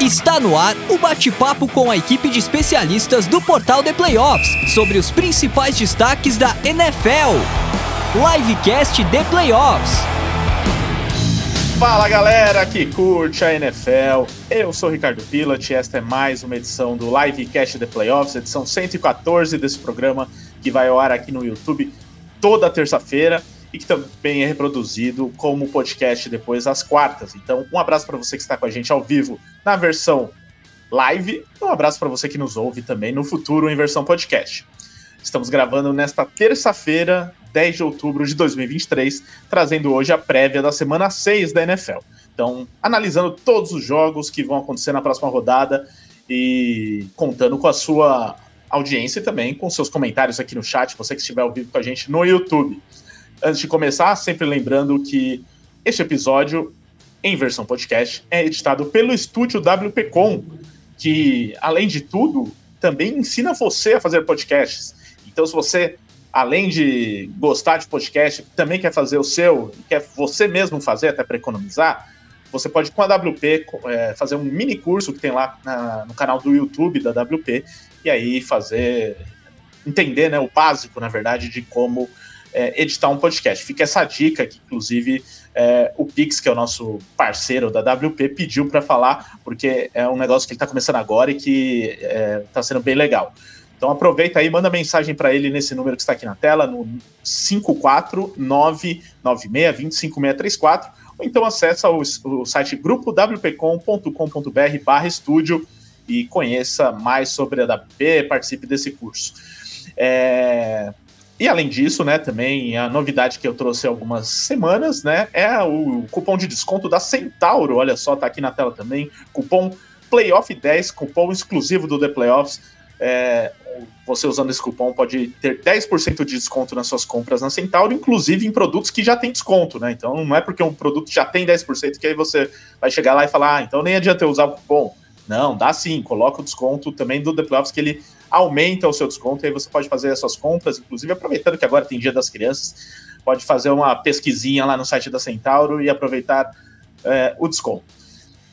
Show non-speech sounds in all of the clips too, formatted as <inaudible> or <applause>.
Está no ar o bate-papo com a equipe de especialistas do portal The Playoffs sobre os principais destaques da NFL. Livecast The Playoffs. Fala galera que curte a NFL, eu sou Ricardo Pilat e esta é mais uma edição do Livecast The Playoffs, edição 114 desse programa que vai ao ar aqui no YouTube toda terça-feira e que também é reproduzido como podcast depois às quartas. Então, um abraço para você que está com a gente ao vivo na versão live, um abraço para você que nos ouve também no futuro em versão podcast. Estamos gravando nesta terça-feira, 10 de outubro de 2023, trazendo hoje a prévia da semana 6 da NFL. Então, analisando todos os jogos que vão acontecer na próxima rodada e contando com a sua audiência e também com seus comentários aqui no chat, você que estiver ao vivo com a gente no YouTube. Antes de começar, sempre lembrando que este episódio, em versão podcast, é editado pelo estúdio WPcom, que, além de tudo, também ensina você a fazer podcasts. Então, se você, além de gostar de podcast, também quer fazer o seu, quer você mesmo fazer até para economizar, você pode, com a WP, é, fazer um mini curso que tem lá na, no canal do YouTube da WP, e aí fazer, entender né, o básico, na verdade, de como é, editar um podcast. Fica essa dica que, inclusive, é, o Pix, que é o nosso parceiro da WP, pediu para falar, porque é um negócio que ele está começando agora e que está é, sendo bem legal. Então aproveita aí, manda mensagem para ele nesse número que está aqui na tela, no 54996205634, ou então acessa o, o site grupowpcom.com.br barra estúdio e conheça mais sobre a WP, participe desse curso. É, e além disso, né, também a novidade que eu trouxe há algumas semanas, né, é o cupom de desconto da Centauro. Olha só, tá aqui na tela também. Cupom Playoff10, cupom exclusivo do The Playoffs. É, você usando esse cupom pode ter 10% de desconto nas suas compras na Centauro, inclusive em produtos que já tem desconto, né? Então não é porque um produto já tem 10% que aí você vai chegar lá e falar, ah, então nem adianta eu usar o cupom. Não, dá sim, coloca o desconto também do The Playoffs que ele aumenta o seu desconto e aí você pode fazer as suas compras, inclusive aproveitando que agora tem Dia das Crianças, pode fazer uma pesquisinha lá no site da Centauro e aproveitar é, o desconto.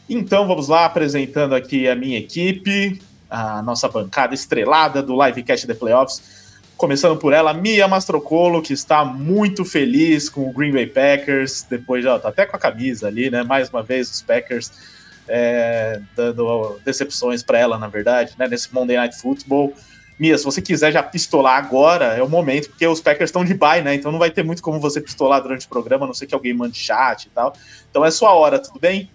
Então vamos lá, apresentando aqui a minha equipe, a nossa bancada estrelada do Livecast The Playoffs. Começando por ela, Mia Mastrocolo, que está muito feliz com o Green Bay Packers, depois, ó, tá até com a camisa ali, né? Mais uma vez, os Packers é, dando decepções para ela, na verdade, né, nesse Monday Night Football. Mia, se você quiser já pistolar agora, é o momento, porque os Packers estão de bye, né? Então não vai ter muito como você pistolar durante o programa, a não sei que alguém mande chat e tal. Então é sua hora, tudo bem?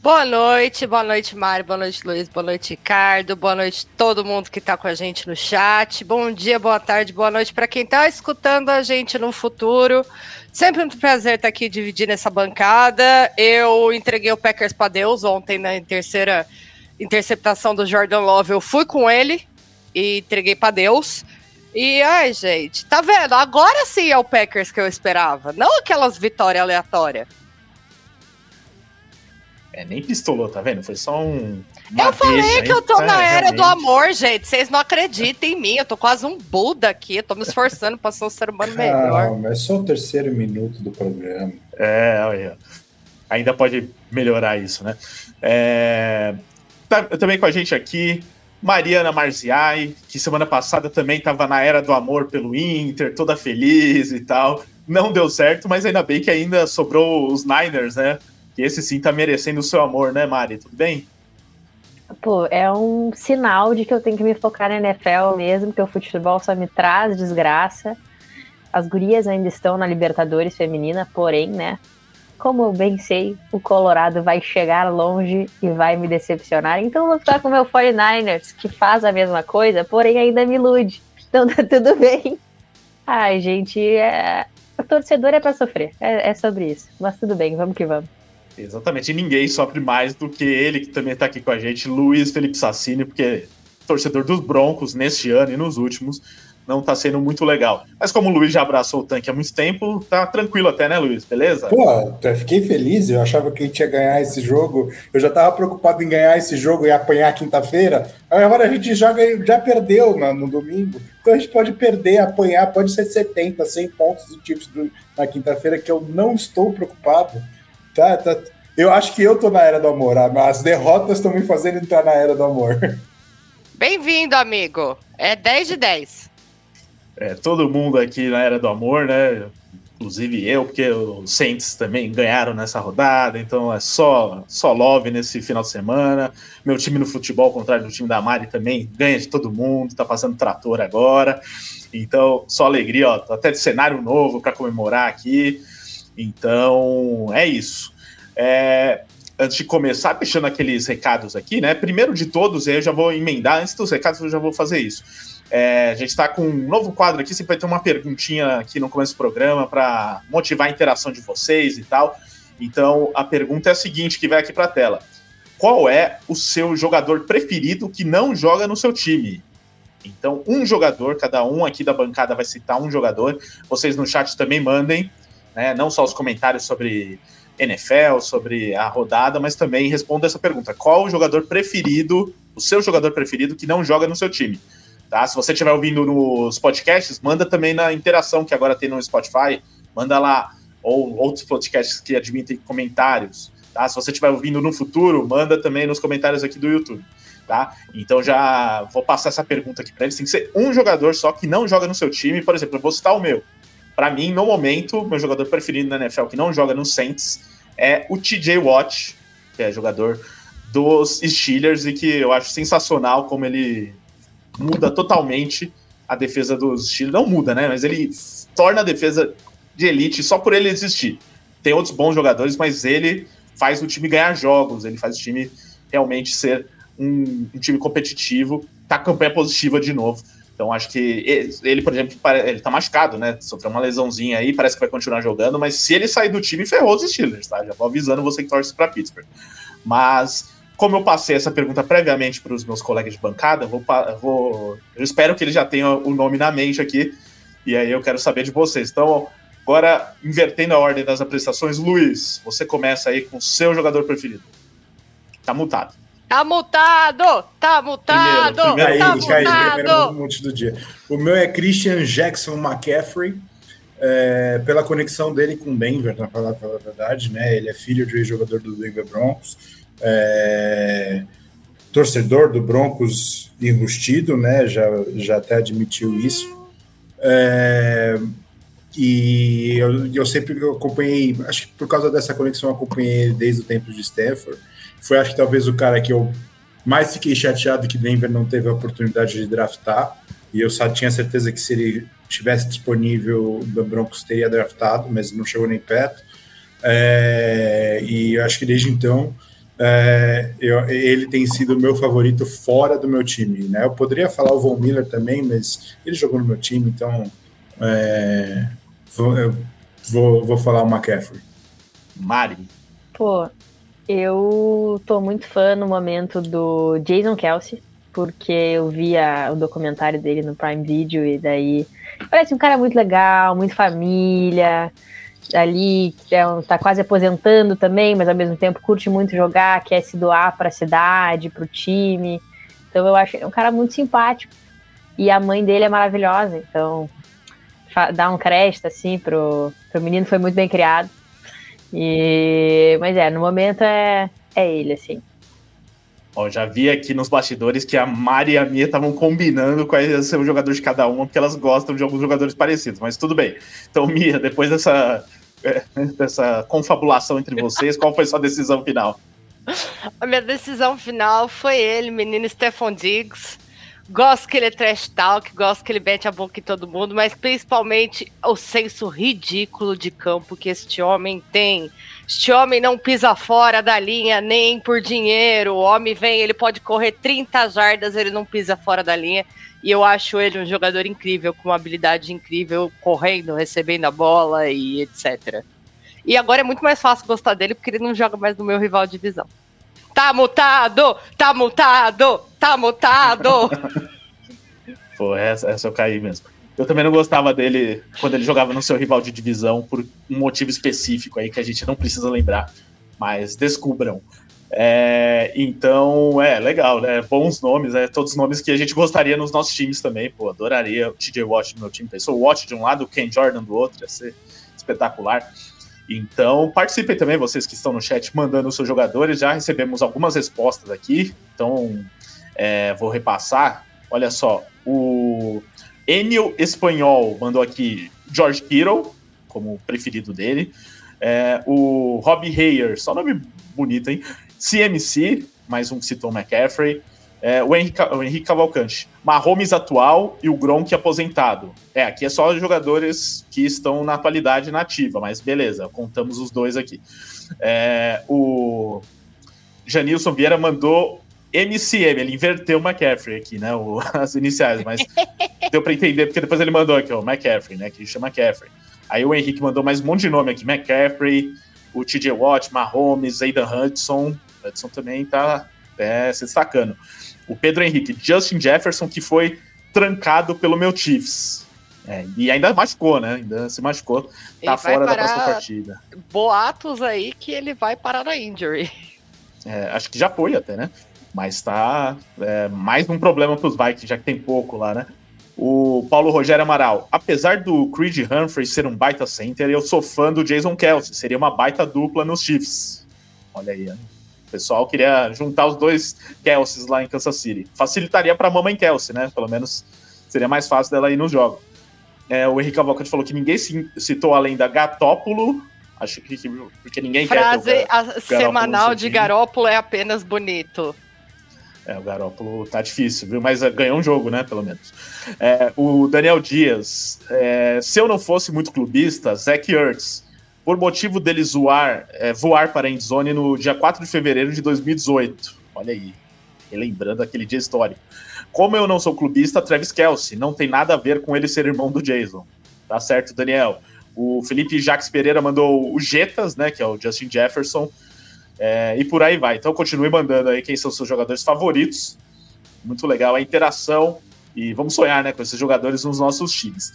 Boa noite, boa noite, Mário, boa noite, Luiz, boa noite, Ricardo, boa noite todo mundo que está com a gente no chat. Bom dia, boa tarde, boa noite para quem está escutando a gente no futuro. Sempre um prazer estar aqui dividindo essa bancada. Eu entreguei o Packers para Deus ontem na terceira interceptação do Jordan Love. Eu fui com ele e entreguei para Deus. E ai, gente, tá vendo? Agora sim é o Packers que eu esperava, não aquelas vitórias aleatórias. É, nem pistolou, tá vendo? Foi só um. Eu falei que eu tô na é, era realmente. do amor, gente. Vocês não acreditam em mim. Eu tô quase um Buda aqui. Eu tô me esforçando pra ser um ser humano melhor. Não, é só o terceiro minuto do programa. É, olha. Ainda pode melhorar isso, né? É... Tá, também com a gente aqui, Mariana Marziai, que semana passada também estava na era do amor pelo Inter, toda feliz e tal. Não deu certo, mas ainda bem que ainda sobrou os Niners, né? Que esse sim tá merecendo o seu amor, né, Mari? Tudo bem? Pô, é um sinal de que eu tenho que me focar na NFL mesmo, que o futebol só me traz desgraça. As gurias ainda estão na Libertadores feminina, porém, né? Como eu bem sei, o Colorado vai chegar longe e vai me decepcionar. Então eu vou ficar com o meu 49ers, que faz a mesma coisa, porém ainda me ilude. Então <laughs> tá tudo bem. Ai, gente, é... o torcedor é para sofrer. É, é sobre isso. Mas tudo bem, vamos que vamos. Exatamente, e ninguém sofre mais do que ele, que também está aqui com a gente, Luiz Felipe Sassini, porque torcedor dos Broncos neste ano e nos últimos não está sendo muito legal. Mas como o Luiz já abraçou o tanque há muito tempo, tá tranquilo até, né, Luiz? Beleza? Pô, eu fiquei feliz, eu achava que a gente ia ganhar esse jogo. Eu já estava preocupado em ganhar esse jogo e apanhar quinta-feira. Agora a gente já, já perdeu no, no, domingo. Então a gente pode perder, apanhar, pode ser 70, 100 pontos do Chiefs na quinta-feira, que eu não estou preocupado. Tá, tá. Eu acho que eu tô na era do amor, as derrotas estão me fazendo entrar na era do amor. Bem-vindo, amigo. É 10 de 10. É, todo mundo aqui na era do amor, né? Inclusive eu, porque os Saints também ganharam nessa rodada, então é só, só love nesse final de semana. Meu time no futebol, ao contrário do time da Mari, também ganha de todo mundo, tá passando trator agora. Então, só alegria, ó, até de cenário novo para comemorar aqui. Então, é isso. É, antes de começar, deixando aqueles recados aqui, né? Primeiro de todos, eu já vou emendar, antes dos recados, eu já vou fazer isso. É, a gente está com um novo quadro aqui, sempre vai ter uma perguntinha aqui no começo do programa para motivar a interação de vocês e tal. Então, a pergunta é a seguinte, que vai aqui para a tela. Qual é o seu jogador preferido que não joga no seu time? Então, um jogador, cada um aqui da bancada vai citar um jogador. Vocês no chat também mandem, né? Não só os comentários sobre NFL, sobre a rodada, mas também responda essa pergunta: qual o jogador preferido, o seu jogador preferido que não joga no seu time? Tá? Se você estiver ouvindo nos podcasts, manda também na interação que agora tem no Spotify, manda lá, ou outros podcasts que admitem comentários. Tá? Se você estiver ouvindo no futuro, manda também nos comentários aqui do YouTube. Tá? Então já vou passar essa pergunta aqui para eles. Tem que ser um jogador só que não joga no seu time. Por exemplo, eu vou citar o meu. Para mim, no momento, meu jogador preferido na NFL que não joga no Saints é o TJ Watt, que é jogador dos Steelers e que eu acho sensacional como ele muda totalmente a defesa dos Steelers. Não muda, né? Mas ele torna a defesa de elite só por ele existir. Tem outros bons jogadores, mas ele faz o time ganhar jogos, ele faz o time realmente ser um, um time competitivo, tá campanha positiva de novo. Então acho que ele, por exemplo, ele tá machucado, né? Sofreu uma lesãozinha aí, parece que vai continuar jogando, mas se ele sair do time, ferrou os Steelers, tá? Já vou avisando você que torce para Pittsburgh. Mas como eu passei essa pergunta previamente para os meus colegas de bancada, vou, vou, eu espero que eles já tenham o nome na mente aqui, e aí eu quero saber de vocês. Então, agora, invertendo a ordem das apresentações, Luiz, você começa aí com o seu jogador preferido. Tá mutado. Tá mutado! Tá mutado! Primeiro, primeiro, tá mutado! primeiro monte do dia. O meu é Christian Jackson McCaffrey, é, pela conexão dele com Denver, na falar a verdade, né? Ele é filho de um jogador do Denver Broncos é, torcedor do Broncos enrustido, né? Já, já até admitiu isso. É, e eu, eu sempre acompanhei, acho que por causa dessa conexão, acompanhei desde o tempo de Stanford. Foi, acho que talvez o cara que eu mais fiquei chateado que Denver não teve a oportunidade de draftar. E eu só tinha certeza que se ele tivesse disponível, o Broncos teria draftado, mas não chegou nem perto. É, e eu acho que desde então é, eu, ele tem sido o meu favorito fora do meu time. Né? Eu poderia falar o Von Miller também, mas ele jogou no meu time, então é, vou, vou, vou falar o McCaffrey. Mari. Pô, eu tô muito fã no momento do Jason Kelsey, porque eu via o documentário dele no Prime Video e daí parece um cara muito legal, muito família, ali é um, tá quase aposentando também, mas ao mesmo tempo curte muito jogar, quer se doar para a cidade, para o time. Então eu acho um cara muito simpático. E a mãe dele é maravilhosa, então dá um crédito assim pro, pro menino, foi muito bem criado. E mas é, no momento é é ele assim. Ó, já vi aqui nos bastidores que a Mari e a Mia estavam combinando quais ia ser o jogador de cada uma, porque elas gostam de alguns jogadores parecidos, mas tudo bem. Então, Mia, depois dessa é, dessa confabulação entre vocês, qual foi sua decisão final? A minha decisão final foi ele, menino Stefan Diggs. Gosto que ele é trash talk, gosto que ele mete a boca em todo mundo, mas principalmente o senso ridículo de campo que este homem tem. Este homem não pisa fora da linha nem por dinheiro. O homem vem, ele pode correr 30 jardas, ele não pisa fora da linha. E eu acho ele um jogador incrível, com uma habilidade incrível, correndo, recebendo a bola e etc. E agora é muito mais fácil gostar dele porque ele não joga mais no meu rival de divisão. Tá mutado! Tá mutado! Tá mutado! <laughs> Pô, essa, essa eu caí mesmo. Eu também não gostava dele quando ele jogava no seu rival de divisão por um motivo específico aí que a gente não precisa lembrar. Mas descubram. É, então, é legal, né? Bons nomes, é, todos nomes que a gente gostaria nos nossos times também. Pô, adoraria o TJ Watt no meu time. Pensou o Watt de um lado, o Ken Jordan do outro, ia ser espetacular. Então, participem também, vocês que estão no chat, mandando os seus jogadores. Já recebemos algumas respostas aqui, então é, vou repassar. Olha só, o Enio Espanhol mandou aqui George Kittle, como preferido dele. É, o Rob Hayer, só nome bonito, hein? CMC, mais um que citou McCaffrey. É, o, Henrique, o Henrique Cavalcante. Mahomes atual e o Gronk aposentado. É, aqui é só jogadores que estão na atualidade nativa, mas beleza, contamos os dois aqui. É, o Janilson Vieira mandou MCM, ele inverteu o McCaffrey aqui, né? O, <laughs> as iniciais, mas deu para entender, porque depois ele mandou aqui, ó, McCaffrey, né? Que chama McCaffrey. Aí o Henrique mandou mais um monte de nome aqui: McCaffrey, o TJ Watt, Mahomes, Aidan Hudson. Hudson também tá é, se destacando. O Pedro Henrique, Justin Jefferson, que foi trancado pelo meu Chiefs. É, e ainda machucou, né? Ainda se machucou. Tá ele fora da próxima partida. Boatos aí que ele vai parar na injury. É, acho que já foi até, né? Mas tá é, mais um problema para os Vikings, já que tem pouco lá, né? O Paulo Rogério Amaral. Apesar do Creed Humphrey ser um baita center, eu sou fã do Jason Kelsey. Seria uma baita dupla nos Chiefs. Olha aí, né? O pessoal queria juntar os dois Kelseys lá em Kansas City. Facilitaria para a mamãe Kelsey, né? Pelo menos seria mais fácil dela ir no jogo. É, o Henrique Cavalcante falou que ninguém citou além da Gatópolo. Acho que porque ninguém Frase quer. Frase semanal de Garópolo é apenas bonito. É, o Garópolo tá difícil, viu? Mas é, ganhou um jogo, né? Pelo menos. É, o Daniel Dias. É, se eu não fosse muito clubista, Zach Ertz por motivo dele zoar, é, voar para a endzone no dia 4 de fevereiro de 2018. Olha aí, relembrando aquele dia histórico. Como eu não sou clubista, Travis Kelsey, não tem nada a ver com ele ser irmão do Jason. Tá certo, Daniel? O Felipe Jacques Pereira mandou o Jetas, né, que é o Justin Jefferson, é, e por aí vai. Então continue mandando aí quem são seus jogadores favoritos. Muito legal a interação e vamos sonhar, né, com esses jogadores nos nossos times.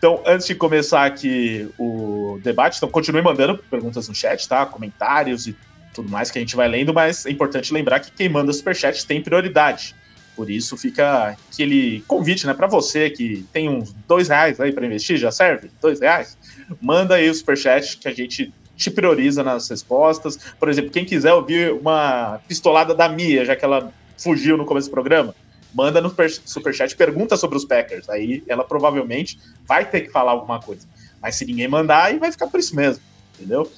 Então, antes de começar aqui o debate, então continue mandando perguntas no chat, tá? Comentários e tudo mais que a gente vai lendo, mas é importante lembrar que quem manda superchat tem prioridade. Por isso fica aquele convite, né, para você que tem uns dois reais aí para investir, já serve? Dois reais? Manda aí o superchat que a gente te prioriza nas respostas. Por exemplo, quem quiser ouvir uma pistolada da Mia, já que ela fugiu no começo do programa, manda no superchat, pergunta sobre os Packers. Aí ela provavelmente vai ter que falar alguma coisa. Mas se ninguém mandar, aí vai ficar por isso mesmo, entendeu?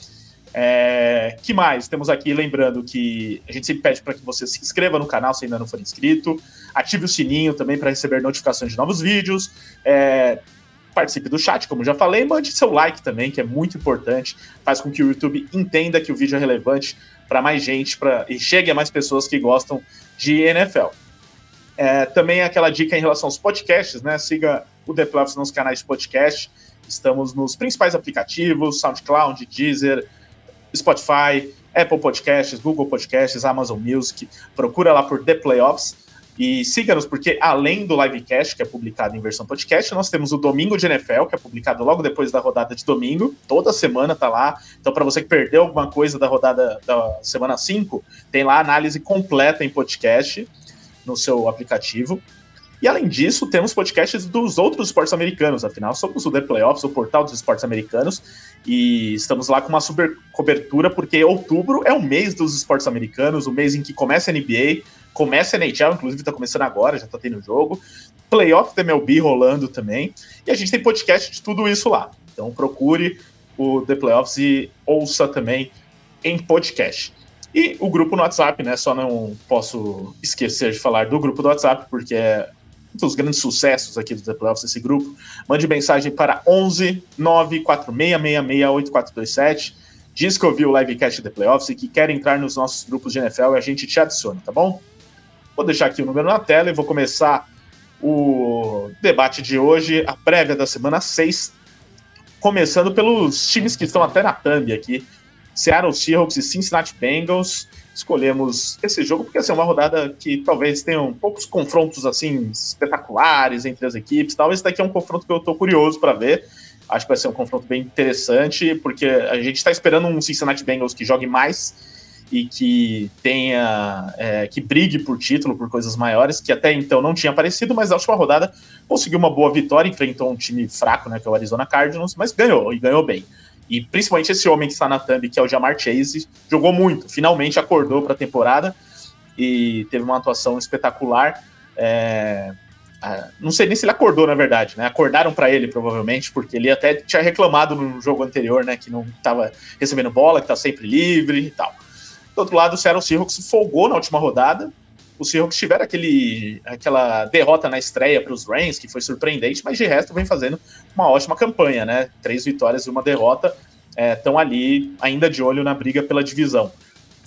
É, que mais? Temos aqui, lembrando que a gente sempre pede para que você se inscreva no canal se ainda não for inscrito, ative o sininho também para receber notificações de novos vídeos, é, participe do chat, como já falei, mande seu like também, que é muito importante, faz com que o YouTube entenda que o vídeo é relevante para mais gente pra, e chegue a mais pessoas que gostam de NFL. É, também aquela dica em relação aos podcasts, né? Siga o The Playoffs nos canais de podcast. Estamos nos principais aplicativos: SoundCloud, Deezer, Spotify, Apple Podcasts, Google Podcasts, Amazon Music. Procura lá por The Playoffs. E siga-nos, porque além do livecast, que é publicado em versão podcast, nós temos o Domingo de NFL, que é publicado logo depois da rodada de domingo. Toda semana tá lá. Então, para você que perdeu alguma coisa da rodada da semana 5, tem lá análise completa em podcast no seu aplicativo. E além disso, temos podcasts dos outros esportes americanos, afinal, somos o The Playoffs, o portal dos esportes americanos, e estamos lá com uma super cobertura, porque outubro é o mês dos esportes americanos, o mês em que começa a NBA, começa a NHL, inclusive está começando agora, já está tendo jogo, playoff da MLB rolando também, e a gente tem podcast de tudo isso lá. Então procure o The Playoffs e ouça também em podcast. E o grupo no WhatsApp, né? Só não posso esquecer de falar do grupo do WhatsApp, porque é um dos grandes sucessos aqui do The Playoffs, esse grupo. Mande mensagem para 11 946668427. Diz que ouviu o livecast The Playoffs e que quer entrar nos nossos grupos de NFL e a gente te adiciona, tá bom? Vou deixar aqui o número na tela e vou começar o debate de hoje, a prévia da semana 6, começando pelos times que estão até na thumb aqui. Seattle Seahawks e Cincinnati Bengals. Escolhemos esse jogo porque assim, é uma rodada que talvez tenha poucos confrontos assim espetaculares entre as equipes. Talvez esse daqui é um confronto que eu estou curioso para ver. Acho que vai ser um confronto bem interessante, porque a gente está esperando um Cincinnati Bengals que jogue mais e que tenha é, que brigue por título, por coisas maiores, que até então não tinha aparecido, mas na última rodada conseguiu uma boa vitória, enfrentou um time fraco, né, que é o Arizona Cardinals, mas ganhou e ganhou bem. E principalmente esse homem que está na thumb, que é o Jamar Chase, jogou muito, finalmente acordou para a temporada e teve uma atuação espetacular. É, não sei nem se ele acordou, na verdade, né? Acordaram para ele, provavelmente, porque ele até tinha reclamado no jogo anterior, né? Que não estava recebendo bola, que estava sempre livre e tal. Do outro lado, o Seattle Seahawks folgou na última rodada. Os Seahawks tiveram aquele, aquela derrota na estreia para os Rams, que foi surpreendente, mas de resto vem fazendo uma ótima campanha, né? Três vitórias e uma derrota. Estão é, ali ainda de olho na briga pela divisão.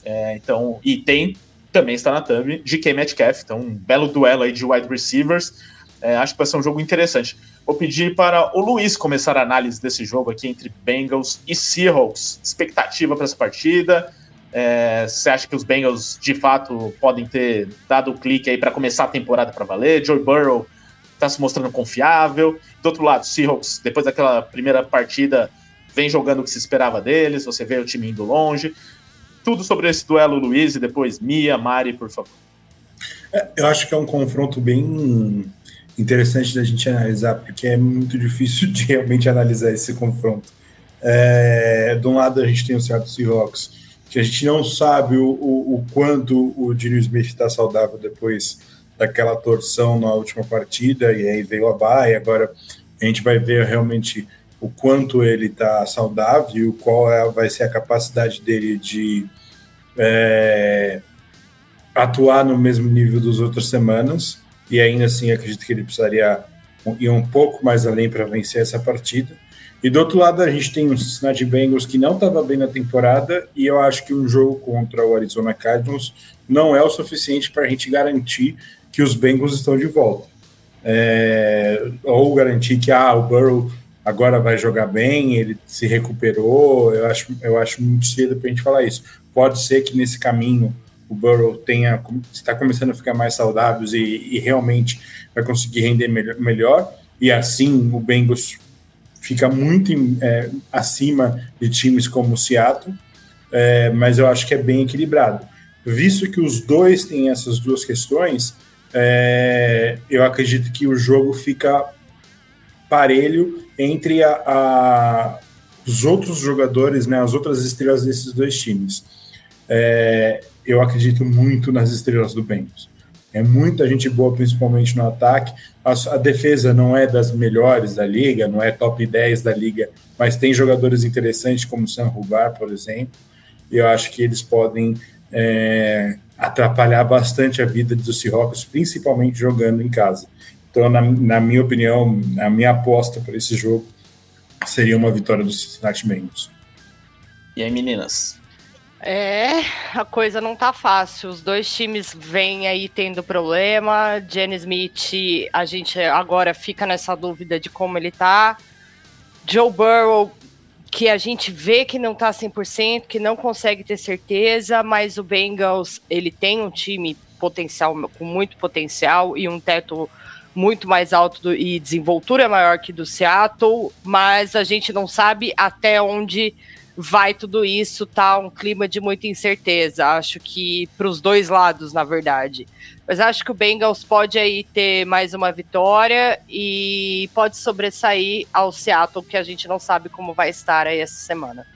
É, então, e tem também está na thumb, DK Metcalf, então um belo duelo aí de wide receivers. É, acho que vai ser um jogo interessante. Vou pedir para o Luiz começar a análise desse jogo aqui entre Bengals e Seahawks. Expectativa para essa partida? É, você acha que os Bengals de fato podem ter dado o clique aí para começar a temporada para valer? Joe Burrow está se mostrando confiável. Do outro lado, Seahawks, depois daquela primeira partida, vem jogando o que se esperava deles. Você vê o time indo longe tudo sobre esse duelo, Luiz, e depois Mia, Mari, por favor. É, eu acho que é um confronto bem interessante da gente analisar, porque é muito difícil <laughs> de realmente analisar esse confronto. É, de um lado, a gente tem o Seattle Seahawks, que a gente não sabe o, o, o quanto o Dino Smith está saudável depois daquela torção na última partida, e aí veio a baia, agora a gente vai ver realmente o quanto ele está saudável, qual é, vai ser a capacidade dele de é, atuar no mesmo nível das outras semanas, e ainda assim acredito que ele precisaria ir um pouco mais além para vencer essa partida. E do outro lado, a gente tem um Cincinnati Bengals que não estava bem na temporada, e eu acho que um jogo contra o Arizona Cardinals não é o suficiente para a gente garantir que os Bengals estão de volta. É, ou garantir que ah, o Burrow agora vai jogar bem, ele se recuperou. Eu acho, eu acho muito cedo para a gente falar isso. Pode ser que nesse caminho o Burrow tenha está começando a ficar mais saudável e, e realmente vai conseguir render melhor, melhor, e assim o Bengals fica muito é, acima de times como o Seattle, é, mas eu acho que é bem equilibrado. Visto que os dois têm essas duas questões, é, eu acredito que o jogo fica parelho entre a, a, os outros jogadores, né, as outras estrelas desses dois times. É, eu acredito muito nas estrelas do Bengals. É muita gente boa, principalmente no ataque. A, a, defesa não é das melhores da liga, não é top 10 da liga, mas tem jogadores interessantes como o Sam Rubar, por exemplo. E eu acho que eles podem é, atrapalhar bastante a vida dos Seahawks, principalmente jogando em casa. Então, na, na minha opinião, a minha aposta para esse jogo seria uma vitória do Cincinnati Bengals. E aí, meninas? É, a coisa não tá fácil. Os dois times vêm aí tendo problema. Jenny Smith, a gente agora fica nessa dúvida de como ele tá. Joe Burrow, que a gente vê que não tá 100%, que não consegue ter certeza, mas o Bengals, ele tem um time potencial, com muito potencial e um teto muito mais alto do, e desenvoltura maior que do Seattle, mas a gente não sabe até onde vai tudo isso, tá um clima de muita incerteza. Acho que para os dois lados, na verdade. Mas acho que o Bengals pode aí ter mais uma vitória e pode sobressair ao Seattle, que a gente não sabe como vai estar aí essa semana.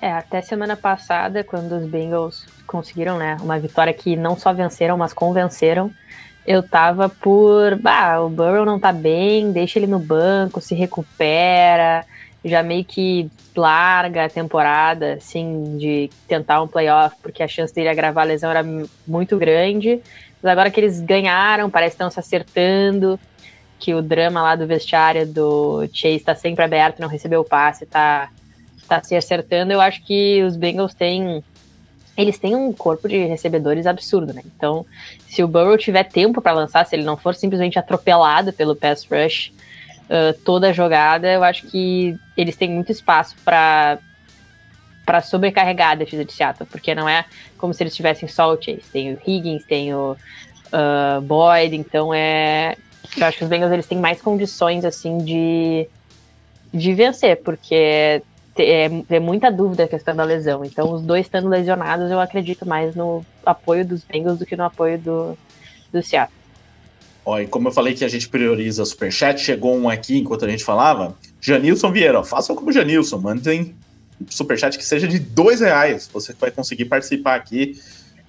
É, até semana passada, quando os Bengals conseguiram, né, uma vitória que não só venceram, mas convenceram, eu tava por, bah, o Burrow não tá bem, deixa ele no banco, se recupera, já meio que larga a temporada, assim, de tentar um playoff, porque a chance dele agravar a lesão era muito grande. Mas agora que eles ganharam, parece que estão se acertando, que o drama lá do vestiário do Chase tá sempre aberto, não recebeu o passe, tá, tá se acertando. Eu acho que os Bengals têm eles têm um corpo de recebedores absurdo, né? Então, se o Burrow tiver tempo para lançar, se ele não for simplesmente atropelado pelo pass rush uh, toda a jogada, eu acho que eles têm muito espaço para para sobrecarregar a defesa de Seattle, porque não é como se eles tivessem só o Chase. Tem o Higgins, tem o uh, Boyd, então é. Eu acho que os Bengals eles têm mais condições assim de, de vencer, porque é, é muita dúvida a questão da lesão. Então, os dois estando lesionados, eu acredito mais no apoio dos Bengals do que no apoio do, do Seattle. Ó, e como eu falei que a gente prioriza Superchat, chegou um aqui enquanto a gente falava. Janilson Vieira, façam como Janilson, mandem superchat que seja de dois reais. Você vai conseguir participar aqui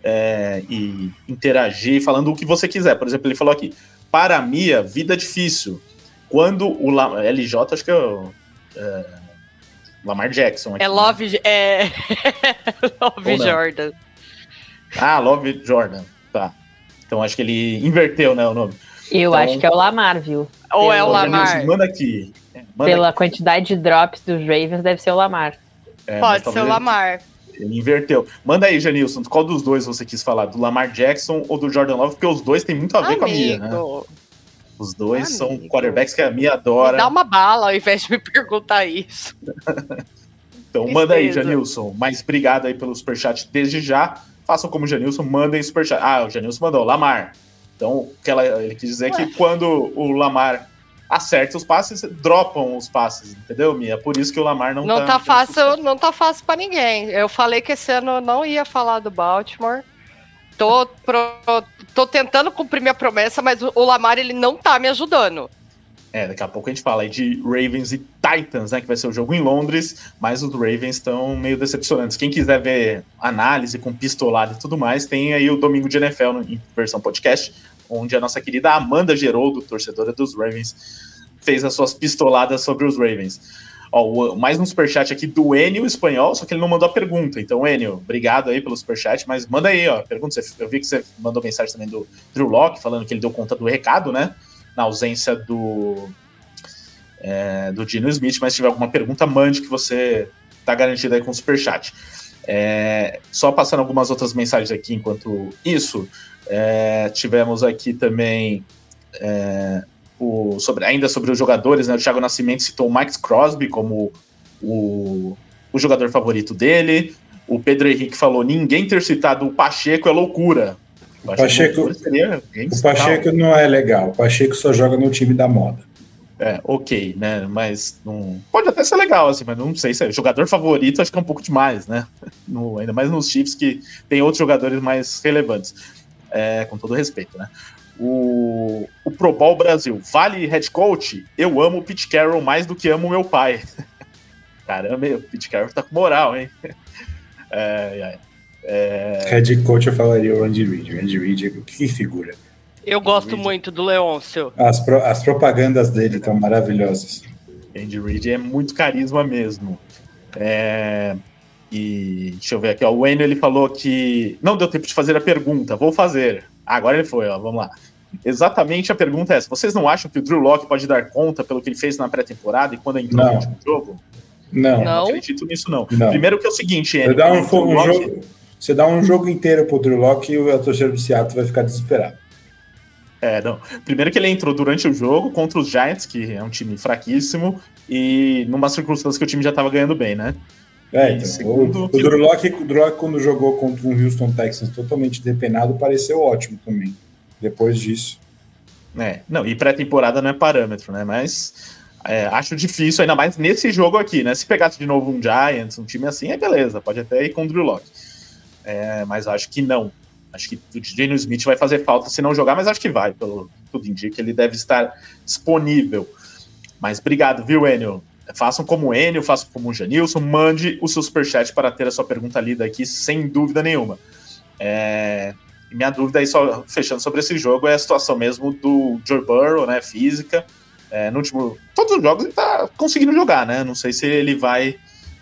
é, e interagir falando o que você quiser. Por exemplo, ele falou aqui: para a Mia, vida difícil. Quando o La LJ, acho que é o. É, Lamar Jackson. Aqui, é Love, né? é... <laughs> Love Jordan. Ah, Love Jordan. Então acho que ele inverteu, né, o nome. Eu então, acho que é o Lamar, viu? Ou Pelo... é o Lamar? Manda aqui. Manda Pela aqui. quantidade de drops dos Ravens, deve ser o Lamar. É, Pode ser o Lamar. Ele inverteu. Manda aí, Janilson, qual dos dois você quis falar? Do Lamar Jackson ou do Jordan Love? Porque os dois têm muito a ver Amigo. com a minha, né? Os dois Amigo. são quarterbacks que a minha adora. Me dá uma bala ao invés de me perguntar isso. <laughs> então Tristeza. manda aí, Janilson. Mas obrigado aí pelo superchat desde já. Façam como o Janilson, mandem superchat. Ah, o Janilson mandou, Lamar. Então, que ela, ele quis dizer Ué. que quando o Lamar acerta os passes, dropam os passes, entendeu, Mia? Por isso que o Lamar não, não tá, tá fácil, não tá fácil para ninguém. Eu falei que esse ano eu não ia falar do Baltimore. Tô, pro, tô tentando cumprir minha promessa, mas o Lamar ele não tá me ajudando. É, daqui a pouco a gente fala aí de Ravens e Titans, né? Que vai ser o jogo em Londres, mas os Ravens estão meio decepcionantes. Quem quiser ver análise com pistolado e tudo mais, tem aí o Domingo de NFL em versão podcast onde a nossa querida Amanda Geroldo, torcedora dos Ravens, fez as suas pistoladas sobre os Ravens. Ó, mais um superchat aqui do Enio Espanhol, só que ele não mandou a pergunta. Então, Enio, obrigado aí pelo superchat, mas manda aí, ó, pergunta. Eu vi que você mandou mensagem também do Drew Locke, falando que ele deu conta do recado, né? Na ausência do, é, do Dino Smith, mas se tiver alguma pergunta, mande que você tá garantido aí com o superchat. É, só passando algumas outras mensagens aqui enquanto isso. É, tivemos aqui também é, o, sobre, ainda sobre os jogadores, né? O Thiago Nascimento citou o Max Crosby como o, o jogador favorito dele. O Pedro Henrique falou: ninguém ter citado o Pacheco é loucura. O Pacheco, o Pacheco não é legal. O Pacheco só joga no time da moda. É, ok, né? Mas não... pode até ser legal, assim, mas não sei se é jogador favorito, acho que é um pouco demais, né? <laughs> No, ainda mais nos Chiefs que tem outros jogadores mais relevantes é, com todo respeito, né? O, o Pro Bowl Brasil, vale head coach? Eu amo o Pete Carroll mais do que amo meu pai. <laughs> Caramba, o Pete Carroll tá com moral, hein? <laughs> É, é, head coach eu falaria o Andy Reid. O Andy Reid, que figura. Eu gosto Reed. muito do Leôncio. As, pro, as propagandas dele estão maravilhosas. Andy Reid é muito carisma mesmo. É, e deixa eu ver aqui, ó. O Wayne ele falou que não deu tempo de fazer a pergunta, vou fazer. Ah, agora ele foi, ó, vamos lá. Exatamente a pergunta é essa: vocês não acham que o Drew Locke pode dar conta pelo que ele fez na pré-temporada e quando entrou não. no último jogo? Não. não. acredito nisso, não. não. Primeiro que é o seguinte, dá um, um jogo, você dá um jogo inteiro pro Drew Locke e o torcedor do Seattle vai ficar desesperado. É, não. Primeiro que ele entrou durante o jogo contra os Giants, que é um time fraquíssimo, e numa circunstância que o time já estava ganhando bem, né? É, então, segundo, o, o, Drew Locke, o Drew Locke, quando jogou contra um Houston Texans totalmente depenado, pareceu ótimo também. Depois disso. É, não, e pré-temporada não é parâmetro, né? Mas é, acho difícil, ainda mais nesse jogo aqui, né? Se pegasse de novo um Giants, um time assim, é beleza, pode até ir com o Drew Locke. É, mas acho que não. Acho que o Geno Smith vai fazer falta se não jogar, mas acho que vai, pelo tudo indica, ele deve estar disponível. Mas obrigado, viu, Enio? Façam como o Enio, façam como o Janilson, mande o seu superchat para ter a sua pergunta lida aqui, sem dúvida nenhuma. É, minha dúvida aí, só fechando sobre esse jogo, é a situação mesmo do Joe Burrow, né, física. É, no último, todos os jogos ele tá conseguindo jogar, né? Não sei se ele vai,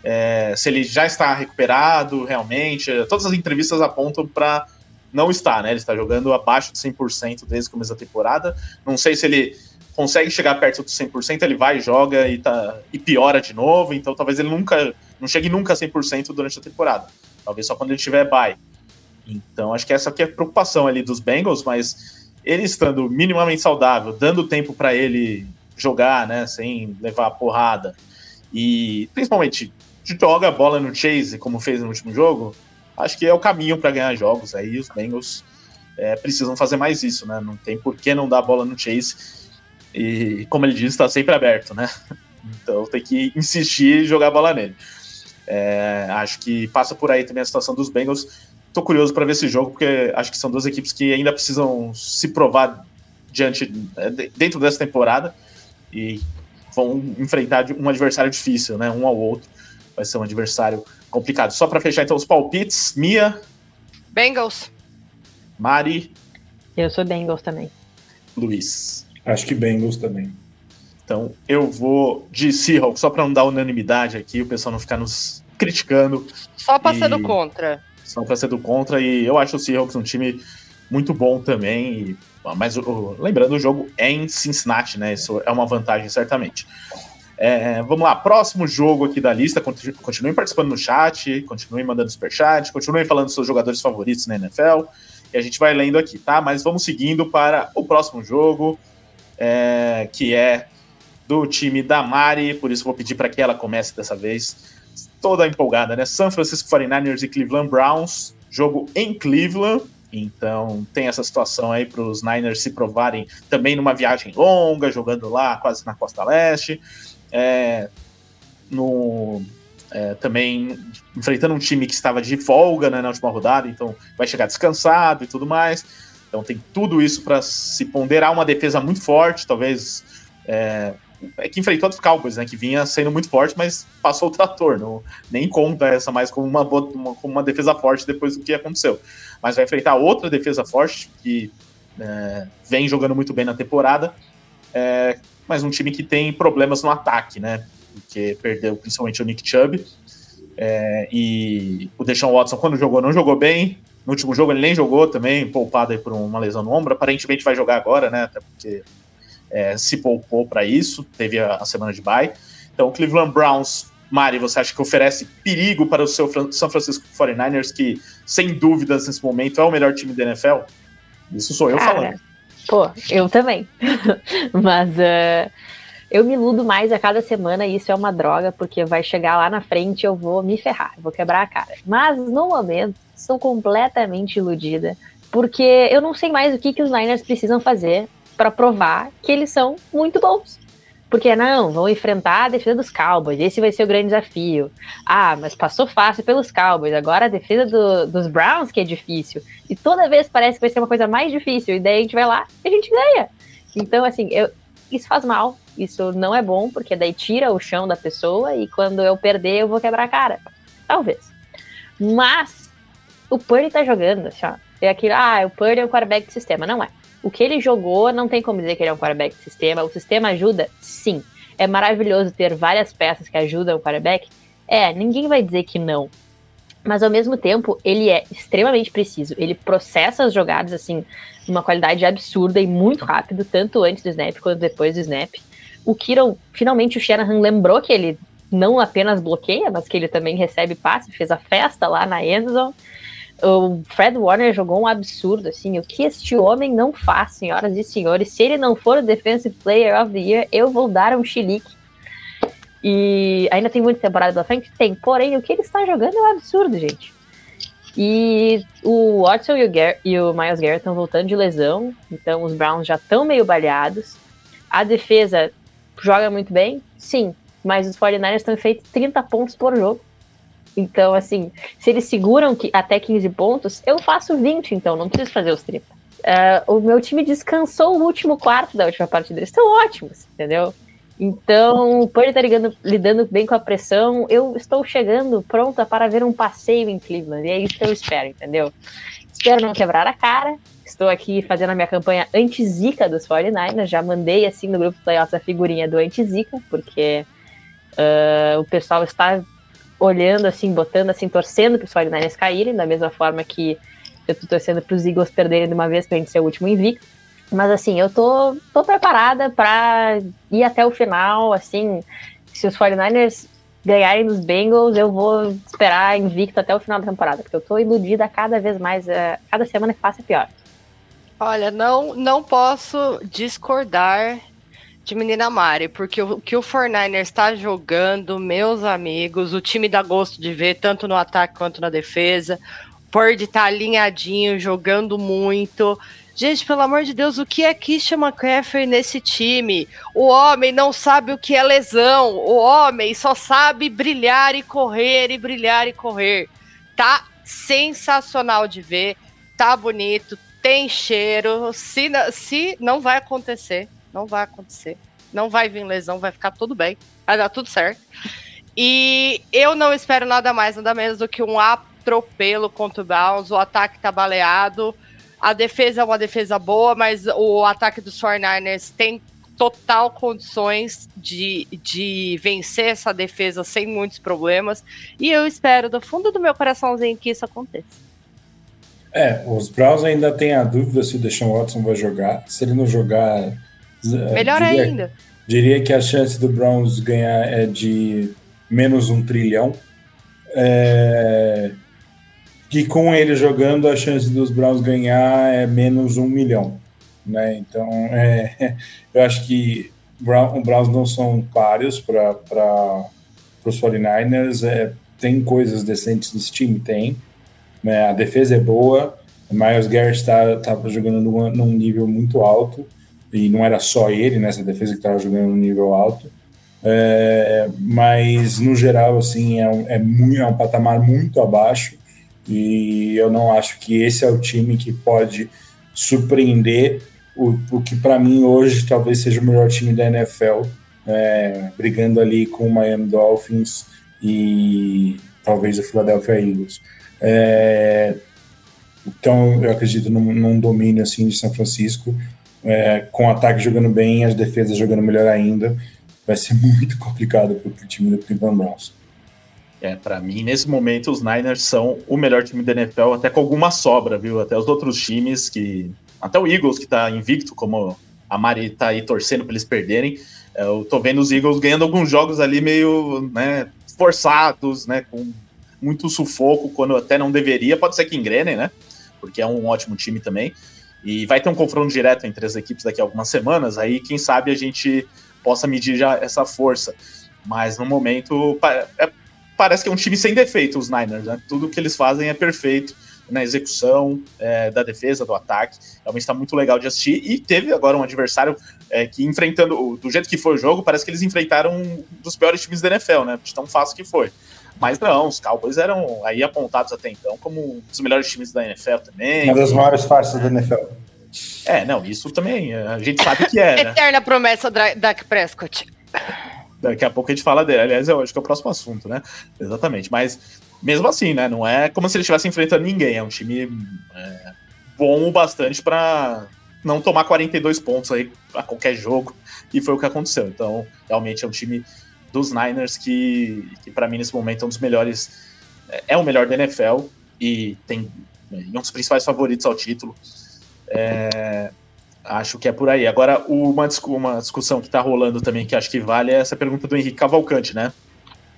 é, se ele já está recuperado realmente. Todas as entrevistas apontam para não estar, né? Ele está jogando abaixo de 100% desde o começo da temporada. Não sei se ele consegue chegar perto do 100%, ele vai, joga e, tá, e piora de novo, então talvez ele nunca, não chegue nunca a 100% durante a temporada. Talvez só quando ele tiver bye. Então acho que essa aqui é a preocupação ali dos Bengals, mas ele estando minimamente saudável, dando tempo para ele jogar, né, sem levar porrada, e principalmente joga a bola no chase, como fez no último jogo, acho que é o caminho para ganhar jogos. Aí os Bengals é, precisam fazer mais isso, né? Não tem por que não dar a bola no chase e, como ele disse, está sempre aberto, né? <laughs> Então tem que insistir e jogar a bola nele. É, acho que passa por aí também a situação dos Bengals. Tô curioso para ver esse jogo, porque acho que são duas equipes que ainda precisam se provar diante é, dentro dessa temporada e vão enfrentar um adversário difícil, né? Um ao outro. Vai ser um adversário complicado. Só para fechar então os palpites, Mia. Bengals. Mari. Eu sou Bengals também. Luiz. Acho que Bengals também. Então eu vou de Seahawks, só para não dar unanimidade aqui, o pessoal não ficar nos criticando. Só passando e... contra. Só para ser do contra, e eu acho o Seahawks um time muito bom também. E... mas o... lembrando, o jogo é em Cincinnati, né? Isso é uma vantagem, certamente. É, vamos lá, próximo jogo aqui da lista. Continuem participando no chat, continuem mandando superchat, continuem falando seus jogadores favoritos na NFL. E a gente vai lendo aqui, tá? Mas vamos seguindo para o próximo jogo, é, que é do time da Mari. Por isso vou pedir para que ela comece dessa vez. Toda empolgada, né? San Francisco 49ers e Cleveland Browns. Jogo em Cleveland. Então tem essa situação aí para os Niners se provarem também numa viagem longa, jogando lá quase na costa leste é, no, é, também enfrentando um time que estava de folga né, na última rodada, então vai chegar descansado e tudo mais. Então tem tudo isso para se ponderar uma defesa muito forte, talvez é, é, que enfrentou os Cowboys, né, que vinha sendo muito forte, mas passou o trator, não, nem conta essa mais como uma, uma, como uma defesa forte depois do que aconteceu. Mas vai enfrentar outra defesa forte que é, vem jogando muito bem na temporada, é, mas um time que tem problemas no ataque, né? Porque perdeu principalmente o Nick Chubb. É, e o Deshaun Watson, quando jogou, não jogou bem. No último jogo ele nem jogou também, poupado aí por uma lesão no ombro. Aparentemente vai jogar agora, né? Até porque é, se poupou para isso, teve a, a, semana de bye. Então, o Cleveland Browns, Mari, você acha que oferece perigo para o seu São Francisco 49ers, que sem dúvidas nesse momento é o melhor time da NFL? Isso sou eu Cara, falando. Pô, eu também. <laughs> Mas uh, eu me iludo mais a cada semana e isso é uma droga, porque vai chegar lá na frente eu vou me ferrar, vou quebrar a cara. Mas no momento, estou completamente iludida, porque eu não sei mais o que, que os Niners precisam fazer para provar que eles são muito bons. Porque não, vão enfrentar a defesa dos Cowboys, esse vai ser o grande desafio. Ah, mas passou fácil pelos Cowboys, agora a defesa do, dos Browns que é difícil. E toda vez parece que vai ser uma coisa mais difícil, e daí a gente vai lá e a gente ganha. Então, assim, eu, isso faz mal, isso não é bom, porque daí tira o chão da pessoa e quando eu perder eu vou quebrar a cara. Talvez. Mas o Purdy tá jogando, assim, ó. É aquilo, ah, o Purdy é o quarterback do sistema. Não é. O que ele jogou, não tem como dizer que ele é um quarterback de sistema. O sistema ajuda? Sim. É maravilhoso ter várias peças que ajudam o quarterback? É, ninguém vai dizer que não. Mas ao mesmo tempo, ele é extremamente preciso. Ele processa as jogadas assim, uma qualidade absurda e muito rápido, tanto antes do snap quanto depois do snap. O Kiro, finalmente o Shanahan lembrou que ele não apenas bloqueia, mas que ele também recebe passe, fez a festa lá na endzone. O Fred Warner jogou um absurdo, assim. O que este homem não faz, senhoras e senhores? Se ele não for o Defensive Player of the Year, eu vou dar um chilique. E ainda tem muita temporada pela frente? Tem. Porém, o que ele está jogando é um absurdo, gente. E o Watson e o, Gar e o Miles Garrett estão voltando de lesão, então os Browns já estão meio baleados. A defesa joga muito bem, sim, mas os 49ers estão feitos 30 pontos por jogo. Então, assim, se eles seguram que, até 15 pontos, eu faço 20, então, não preciso fazer os 30. Uh, é, o meu time descansou o último quarto da última partida. Eles estão ótimos, entendeu? Então, o Purdy está lidando, lidando bem com a pressão. Eu estou chegando pronta para ver um passeio em Cleveland. E é isso que eu espero, entendeu? Espero não quebrar a cara. Estou aqui fazendo a minha campanha anti-zica dos 49ers. Já mandei, assim, no grupo Playoffs a figurinha do anti-zica, porque uh, o pessoal está olhando assim, botando assim, torcendo para os 49ers caírem, da mesma forma que eu tô torcendo para os Eagles perderem de uma vez para a gente ser o último invicto. Mas assim, eu tô, tô preparada para ir até o final, assim, se os 49ers ganharem nos Bengals, eu vou esperar invicto até o final da temporada, porque eu tô iludida cada vez mais, uh, cada semana que passa é pior. Olha, não, não posso discordar de Menina Mari, porque o que o 49ers está jogando, meus amigos, o time dá gosto de ver, tanto no ataque quanto na defesa. Purdy tá alinhadinho, jogando muito. Gente, pelo amor de Deus, o que é Christian McCaffrey nesse time? O homem não sabe o que é lesão. O homem só sabe brilhar e correr e brilhar e correr. Tá sensacional de ver, tá bonito, tem cheiro. Se, se não vai acontecer, não vai acontecer. Não vai vir lesão, vai ficar tudo bem. Vai dar tudo certo. E eu não espero nada mais, nada menos do que um atropelo contra o Browns. O ataque tá baleado. A defesa é uma defesa boa, mas o ataque dos 49ers tem total condições de, de vencer essa defesa sem muitos problemas. E eu espero do fundo do meu coraçãozinho que isso aconteça. É, os Browns ainda têm a dúvida se o Deshaun Watson vai jogar. Se ele não jogar. É, Melhor diria, ainda. Diria que a chance do Browns ganhar é de menos um trilhão. É, que com ele jogando, a chance dos Browns ganhar é menos um milhão. Né? Então, é, <laughs> eu acho que Brown, Browns não são páreos para os 49ers. É, tem coisas decentes nesse time? Tem. Né? A defesa é boa. Miles Garrett estava tá, jogando num, num, nível muito alto. E não era só ele nessa defesa que estava jogando num nível alto. É, mas, no geral, assim, é um, é, muito, é um patamar muito abaixo. E eu não acho que esse é o time que pode surpreender o, o que para mim hoje talvez seja o melhor time da NFL, é, brigando ali com o Miami Dolphins e talvez o Philadelphia Eagles. É, então eu acredito num, num, domínio assim de São Francisco, é, com o ataque jogando bem, as defesas jogando melhor ainda, vai ser <laughs> muito complicado para o time do Cleveland Browns. É, para mim, nesse momento, os Niners são o melhor time da NFL, até com alguma sobra, viu? Até os outros times que até o Eagles, que tá invicto, como a Mari tá aí torcendo para eles perderem. É, eu tô vendo os Eagles ganhando alguns jogos ali meio, né, forçados, né, com muito sufoco, quando até não deveria. Pode ser que engrenem, né, porque é um ótimo time também. E vai ter um confronto direto entre as equipes daqui a algumas semanas, aí quem sabe a gente possa medir já essa força. Mas no momento, é, parece que é um time sem defeito, os Niners, né? Tudo que eles fazem é perfeito na execução é, da defesa, do ataque. Realmente está muito legal de assistir. E teve agora um adversário é, que, enfrentando, do jeito que foi o jogo, parece que eles enfrentaram um dos piores times da NFL, né? De tão fácil que foi. Mas não, os Cowboys eram aí apontados até então como um dos melhores times da NFL também. Uma das maiores farsas da NFL. É, não, isso também a gente sabe que é. Né? Eterna promessa da Dak Prescott. Daqui a pouco a gente fala dele. Aliás, eu acho que é o próximo assunto, né? Exatamente. Mas mesmo assim, né? Não é como se ele estivesse enfrentando ninguém. É um time é, bom o bastante para não tomar 42 pontos aí a qualquer jogo. E foi o que aconteceu. Então, realmente é um time dos Niners que, que para mim, nesse momento, é um dos melhores. É, é o melhor da NFL e tem é, um dos principais favoritos ao título. É, acho que é por aí. Agora, uma, uma discussão que está rolando também, que acho que vale, é essa pergunta do Henrique Cavalcante, né?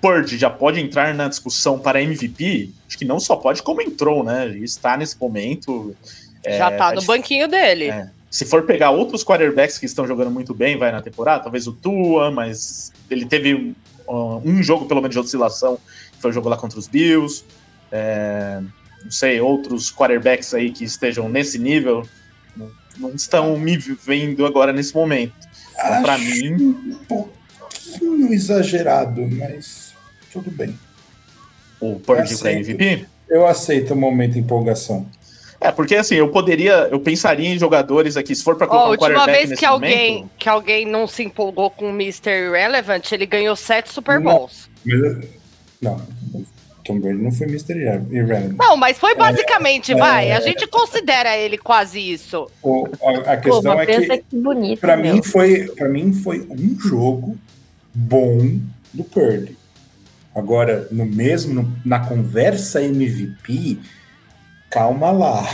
Purge já pode entrar na discussão para MVP? Acho que não só pode, como entrou, né? Ele está nesse momento. É, já tá no banquinho dele. É. Se for pegar outros quarterbacks que estão jogando muito bem, vai na temporada, talvez o Tua, mas ele teve um, um jogo pelo menos de oscilação, que foi o jogo lá contra os Bills. É, não sei, outros quarterbacks aí que estejam nesse nível não, não estão me vendo agora nesse momento. Então, para mim. Um pouquinho exagerado, mas tudo bem. O Purdy para MVP? Eu aceito o momento de empolgação. É, porque assim, eu poderia, eu pensaria em jogadores aqui, se for para colocar oh, um última vez que alguém, momento... que alguém não se empolgou com o Mr. Relevant, ele ganhou sete Super Bowls. Não, não Tom Brady não foi Mr. Irrelevant. Não, mas foi basicamente, é, vai, é, a gente considera ele quase isso. O, a, a, questão Pô, é que, que bonito, para mim foi, para mim foi um jogo bom do Purdy. Agora, no mesmo, na conversa MVP, calma lá.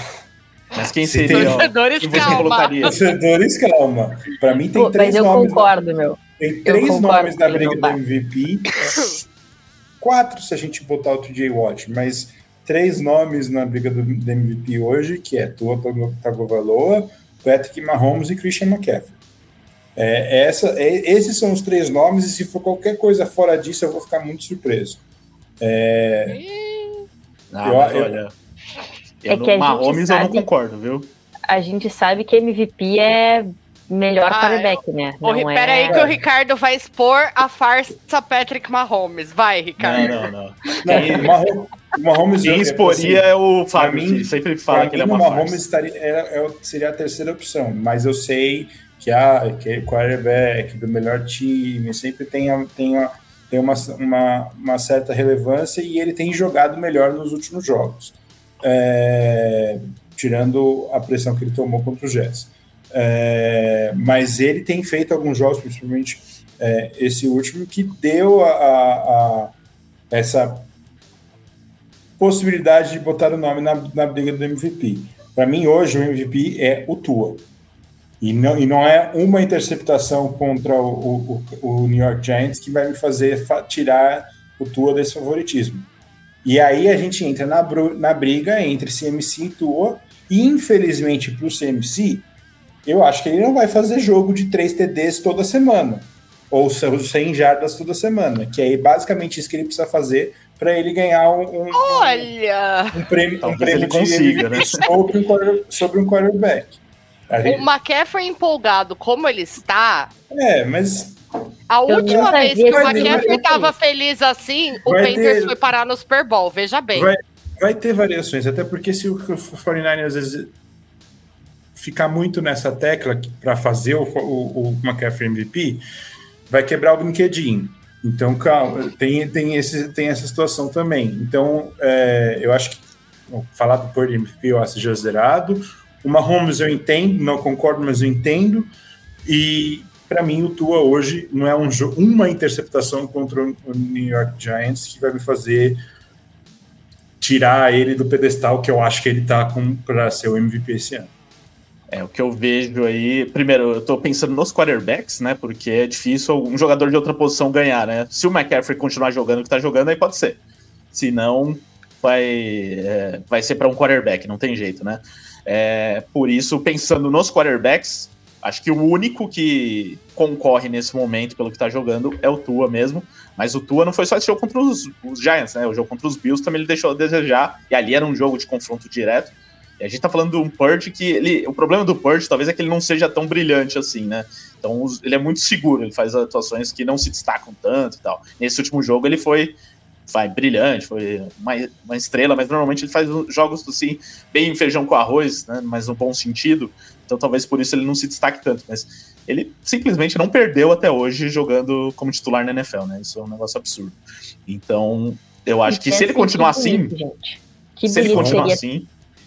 Mas quem seria? Torcedores, quem calma. Torcedores, calma. Para mim tem Pô, três mas eu nomes. Concordo, meu. Tem três nomes na briga do MVP. Quatro se a gente botar o TJ Watt, mas três nomes na briga do, do MVP hoje, que é Tua Tagovailoa, Patrick Mahomes e Christian McCaffrey. É, essa, é, esses são os três nomes, e se for qualquer coisa fora disso, eu vou ficar muito surpreso. É, não, eu, olha, eu, é que Mahomes sabe, eu não concordo, viu? A gente sabe que MVP é melhor ah, quarterback, né? Não o, é... Pera aí que o Ricardo vai expor a farsa Patrick Mahomes. Vai, Ricardo. Não, não, não. não Mahomes, Quem exporia assim, é o Fábio, mim, sempre fala que ele é uma Mahomes estaria, é, é, seria a terceira opção, mas eu sei que, a, que quarterback do melhor time sempre tem, a, tem a, tem uma, uma, uma certa relevância e ele tem jogado melhor nos últimos jogos, é, tirando a pressão que ele tomou contra o Jets. É, mas ele tem feito alguns jogos, principalmente é, esse último, que deu a, a, essa possibilidade de botar o nome na, na briga do MVP. Para mim, hoje, o MVP é o Tua. E não, e não é uma interceptação contra o, o, o New York Giants que vai me fazer fa tirar o Tua desse favoritismo. E aí a gente entra na, na briga entre CMC e Tua, e infelizmente para o CMC, eu acho que ele não vai fazer jogo de 3 TDs toda semana, ou 100 jardas toda semana, que é basicamente isso que ele precisa fazer para ele ganhar um, um, Olha! um prêmio, um prêmio ele consiga, né? <laughs> sobre, um, sobre um quarterback. O McCaffrey empolgado como ele está. É, mas. A última vez que o McCaffrey estava feliz assim, o Panthers ter... foi parar no Super Bowl, veja bem. Vai, vai ter variações, até porque se o 49 às vezes ficar muito nessa tecla para fazer o, o, o McCaffrey MVP, vai quebrar o brinquedinho. Então, calma, tem, tem, esse, tem essa situação também. Então, é, eu acho que falar do Purdy MVP eu acho já zerado. O Mahomes eu entendo, não concordo, mas eu entendo. E para mim o Tua hoje não é um uma interceptação contra o New York Giants que vai me fazer tirar ele do pedestal que eu acho que ele tá para ser o MVP esse ano. É, o que eu vejo aí. Primeiro, eu tô pensando nos quarterbacks, né? Porque é difícil um jogador de outra posição ganhar, né? Se o McCaffrey continuar jogando o que tá jogando, aí pode ser. Se não, vai, é, vai ser para um quarterback, não tem jeito, né? É, por isso, pensando nos quarterbacks, acho que o único que concorre nesse momento pelo que tá jogando é o Tua mesmo. Mas o Tua não foi só esse jogo contra os, os Giants, né? O jogo contra os Bills também ele deixou a desejar. E ali era um jogo de confronto direto. E a gente tá falando de um Purge que ele. O problema do Purge talvez é que ele não seja tão brilhante assim, né? Então ele é muito seguro, ele faz atuações que não se destacam tanto e tal. Nesse último jogo ele foi vai brilhante, foi uma, uma estrela, mas normalmente ele faz jogos assim, bem feijão com arroz, né, mas no bom sentido. Então talvez por isso ele não se destaque tanto, mas ele simplesmente não perdeu até hoje jogando como titular na NFL, né? Isso é um negócio absurdo. Então, eu acho que se ele continuar assim, que se ele continuar assim,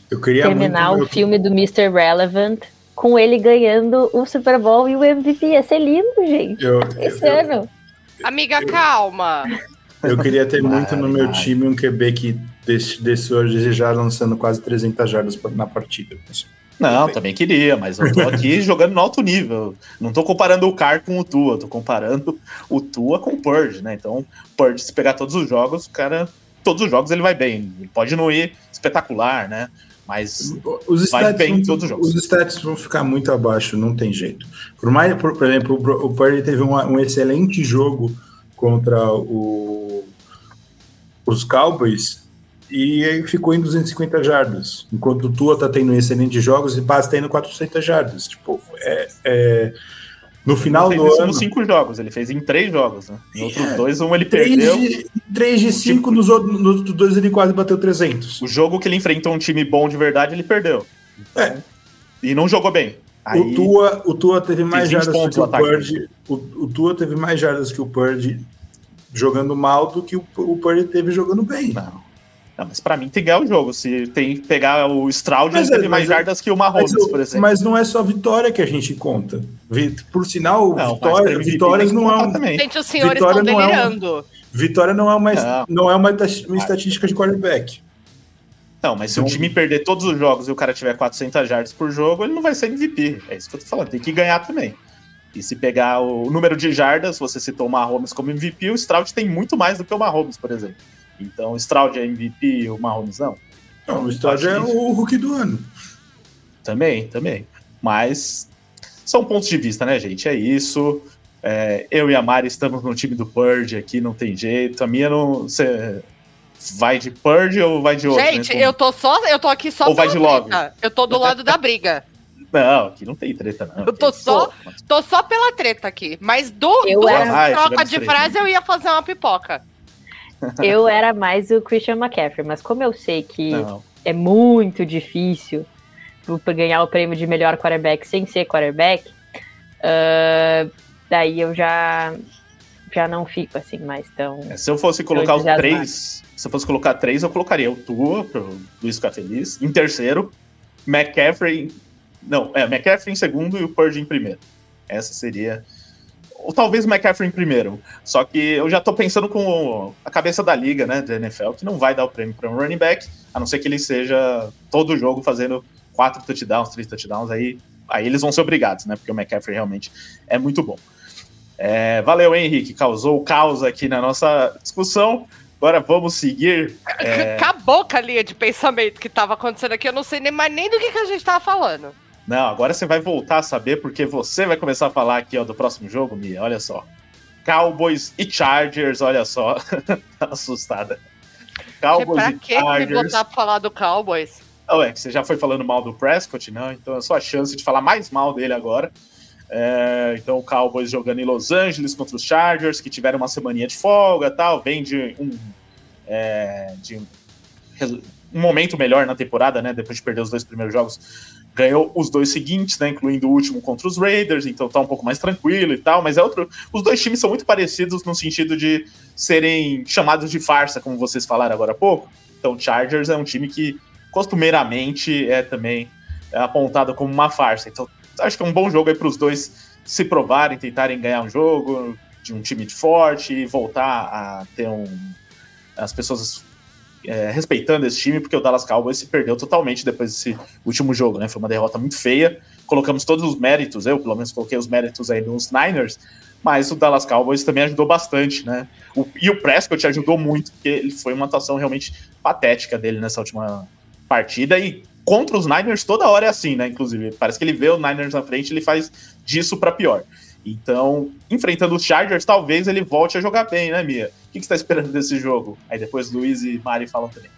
eu queria terminar o filme do Mr. Relevant com ele ganhando o Super Bowl e o MVP. Ia ser lindo, gente. Eu, Esse eu, ano. Amiga, calma. Eu queria ter muito no meu time um QB que desse hoje já lançando quase 300 jardas na partida. Não, também queria, mas eu tô aqui <laughs> jogando no alto nível. Não tô comparando o Car com o Tua, tô comparando o Tua com o Purge, né? Então, Purge, se pegar todos os jogos, o cara, todos os jogos ele vai bem. Ele pode não ir espetacular, né? Mas os vai bem vão, todos os jogos. Os stats vão ficar muito abaixo, não tem jeito. Por mais, por, por exemplo, o Purge teve um, um excelente jogo contra o, os Cowboys e ficou em 250 jardas, enquanto o Tua tá tendo excelentes jogos e Paz tendo 400 jardas. Tipo, é, é no final do ano. nos cinco jogos, ele fez em três jogos, né? Em outros é, dois, um ele perdeu. De, três de cinco, tipo, nos, outros, nos outros dois ele quase bateu 300. O jogo que ele enfrentou um time bom de verdade, ele perdeu. Então, é. E não jogou bem. Aí, o, Tua, o Tua teve mais jardas que o Purdy. O, o Tua teve mais jardas que o Purdy jogando mal do que o, o Purdy teve jogando bem. Não. Não, mas para mim tem que ganhar o jogo. Se tem que pegar o Stroud, ele é, teve mais jardas que o Mahomes, mas, por exemplo. Mas não é só vitória que a gente conta. Por sinal, não, vitória, vitórias não é um... Gente, os senhores estão delirando. É um, vitória não é uma, não. não é uma, uma estatística de quarterback. Não, mas se o time perder todos os jogos e o cara tiver 400 jardas por jogo, ele não vai ser MVP. É isso que eu tô falando. Tem que ganhar também. E se pegar o número de jardas, você citou o Mahomes como MVP, o Stroud tem muito mais do que o Mahomes, por exemplo. Então, o Stroud é MVP e o Mahomes não? Não, o Stroud é o rookie do ano. Também, também. Mas são pontos de vista, né, gente? É isso. É, eu e a Mari estamos no time do Purge aqui, não tem jeito. A minha não. Você vai de Purge ou vai de outro? Gente, né? eu tô só. Eu tô aqui só ou vai de Love. Eu tô do lado da briga. <laughs> Não, aqui não tem treta, não. Eu tô só, tô só pela treta aqui. Mas do, eu do era... troca de frase eu ia fazer uma pipoca. <laughs> <laughs> Eu era mais o Christian McCaffrey, mas como eu sei que não. é muito difícil ganhar o prêmio de melhor quarterback sem ser quarterback, uh, daí eu já já não fico assim mais tão. É, se eu fosse colocar os três, se eu fosse colocar três, eu colocaria o Tua, pro Luiz ficar feliz. Em terceiro, McCaffrey. Não, é, McCaffrey em segundo e o Purge em primeiro. Essa seria. Ou talvez o McCaffrey em primeiro. Só que eu já tô pensando com a cabeça da liga, né, da NFL, que não vai dar o prêmio para um running back, a não ser que ele seja todo jogo fazendo quatro touchdowns, três touchdowns, aí, aí eles vão ser obrigados, né? Porque o McCaffrey realmente é muito bom. É, valeu, Henrique, causou caos aqui na nossa discussão. Agora vamos seguir. É... <laughs> Acabou com a linha de pensamento que estava acontecendo aqui. Eu não sei nem mais nem do que, que a gente estava falando. Não, agora você vai voltar a saber, porque você vai começar a falar aqui ó, do próximo jogo, Mia. Olha só. Cowboys e Chargers, olha só. <laughs> tá assustada. Cowboys pra que me botar pra falar do Cowboys? Oh, é que você já foi falando mal do Prescott, não? Então é só a chance de falar mais mal dele agora. É, então o Cowboys jogando em Los Angeles contra os Chargers, que tiveram uma semaninha de folga tal, vem de um, é, de um, momento melhor na temporada, né? Depois de perder os dois primeiros jogos, ganhou os dois seguintes, né? Incluindo o último contra os Raiders, então tá um pouco mais tranquilo e tal, mas é outro. Os dois times são muito parecidos no sentido de serem chamados de farsa, como vocês falaram agora há pouco. Então, Chargers é um time que costumeiramente é também apontado como uma farsa. Então, acho que é um bom jogo aí para os dois se provarem, tentarem ganhar um jogo de um time forte e voltar a ter um. as pessoas é, respeitando esse time, porque o Dallas Cowboys se perdeu totalmente depois desse último jogo, né? Foi uma derrota muito feia. Colocamos todos os méritos, eu pelo menos coloquei os méritos aí nos Niners, mas o Dallas Cowboys também ajudou bastante, né? O, e o Prescott ajudou muito, porque ele foi uma atuação realmente patética dele nessa última partida e contra os Niners toda hora é assim, né? Inclusive, parece que ele vê o Niners na frente ele faz disso para pior. Então, enfrentando os Chargers, talvez ele volte a jogar bem, né, Mia? O que, você está esperando desse jogo? Aí depois Luiz e Mari falam também.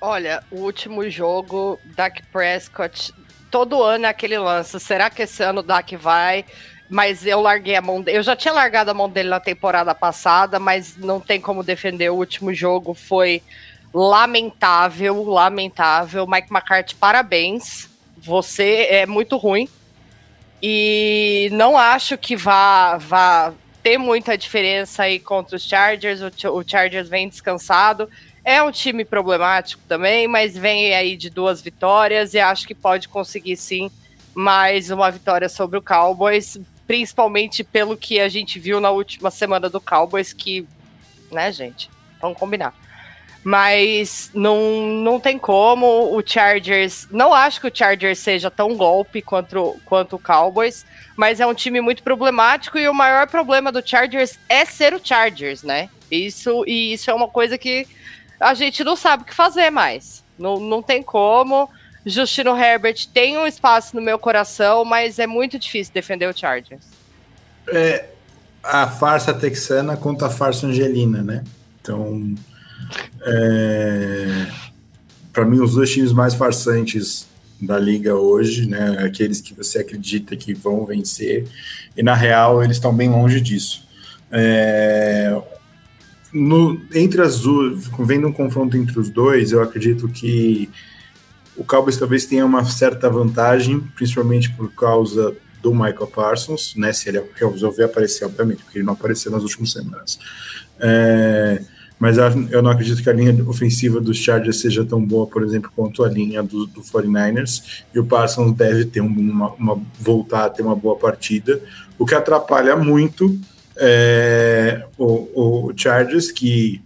Olha, o último jogo, Dak Prescott, todo ano é aquele lance. Será que esse ano o Dak vai? Mas eu larguei a mão dele. Eu já tinha largado a mão dele na temporada passada, mas não tem como defender. O último jogo foi lamentável, lamentável. Mike McCarthy, parabéns. Você é muito ruim. E não acho que vá, vá ter muita diferença aí contra os Chargers. O, o Chargers vem descansado. É um time problemático também, mas vem aí de duas vitórias e acho que pode conseguir sim mais uma vitória sobre o Cowboys, principalmente pelo que a gente viu na última semana do Cowboys, que, né, gente, vamos combinar mas não, não tem como. O Chargers. Não acho que o Chargers seja tão golpe quanto, quanto o Cowboys, mas é um time muito problemático e o maior problema do Chargers é ser o Chargers, né? Isso, e isso é uma coisa que a gente não sabe o que fazer mais. Não, não tem como. Justino Herbert tem um espaço no meu coração, mas é muito difícil defender o Chargers. É a farsa texana contra a farsa angelina, né? Então, é, para mim, os dois times mais farsantes da liga hoje, né? Aqueles que você acredita que vão vencer, e na real eles estão bem longe disso. É, no, entre as duas, vendo um confronto entre os dois, eu acredito que o Cowboys talvez tenha uma certa vantagem, principalmente por causa do Michael Parsons, né? Se ele resolver aparecer, obviamente, porque ele não apareceu nas últimas semanas. É, mas eu não acredito que a linha ofensiva dos Chargers seja tão boa, por exemplo, quanto a linha do, do 49ers, e o Parsons deve ter uma, uma, voltar a ter uma boa partida, o que atrapalha muito é, o, o, Chargers, que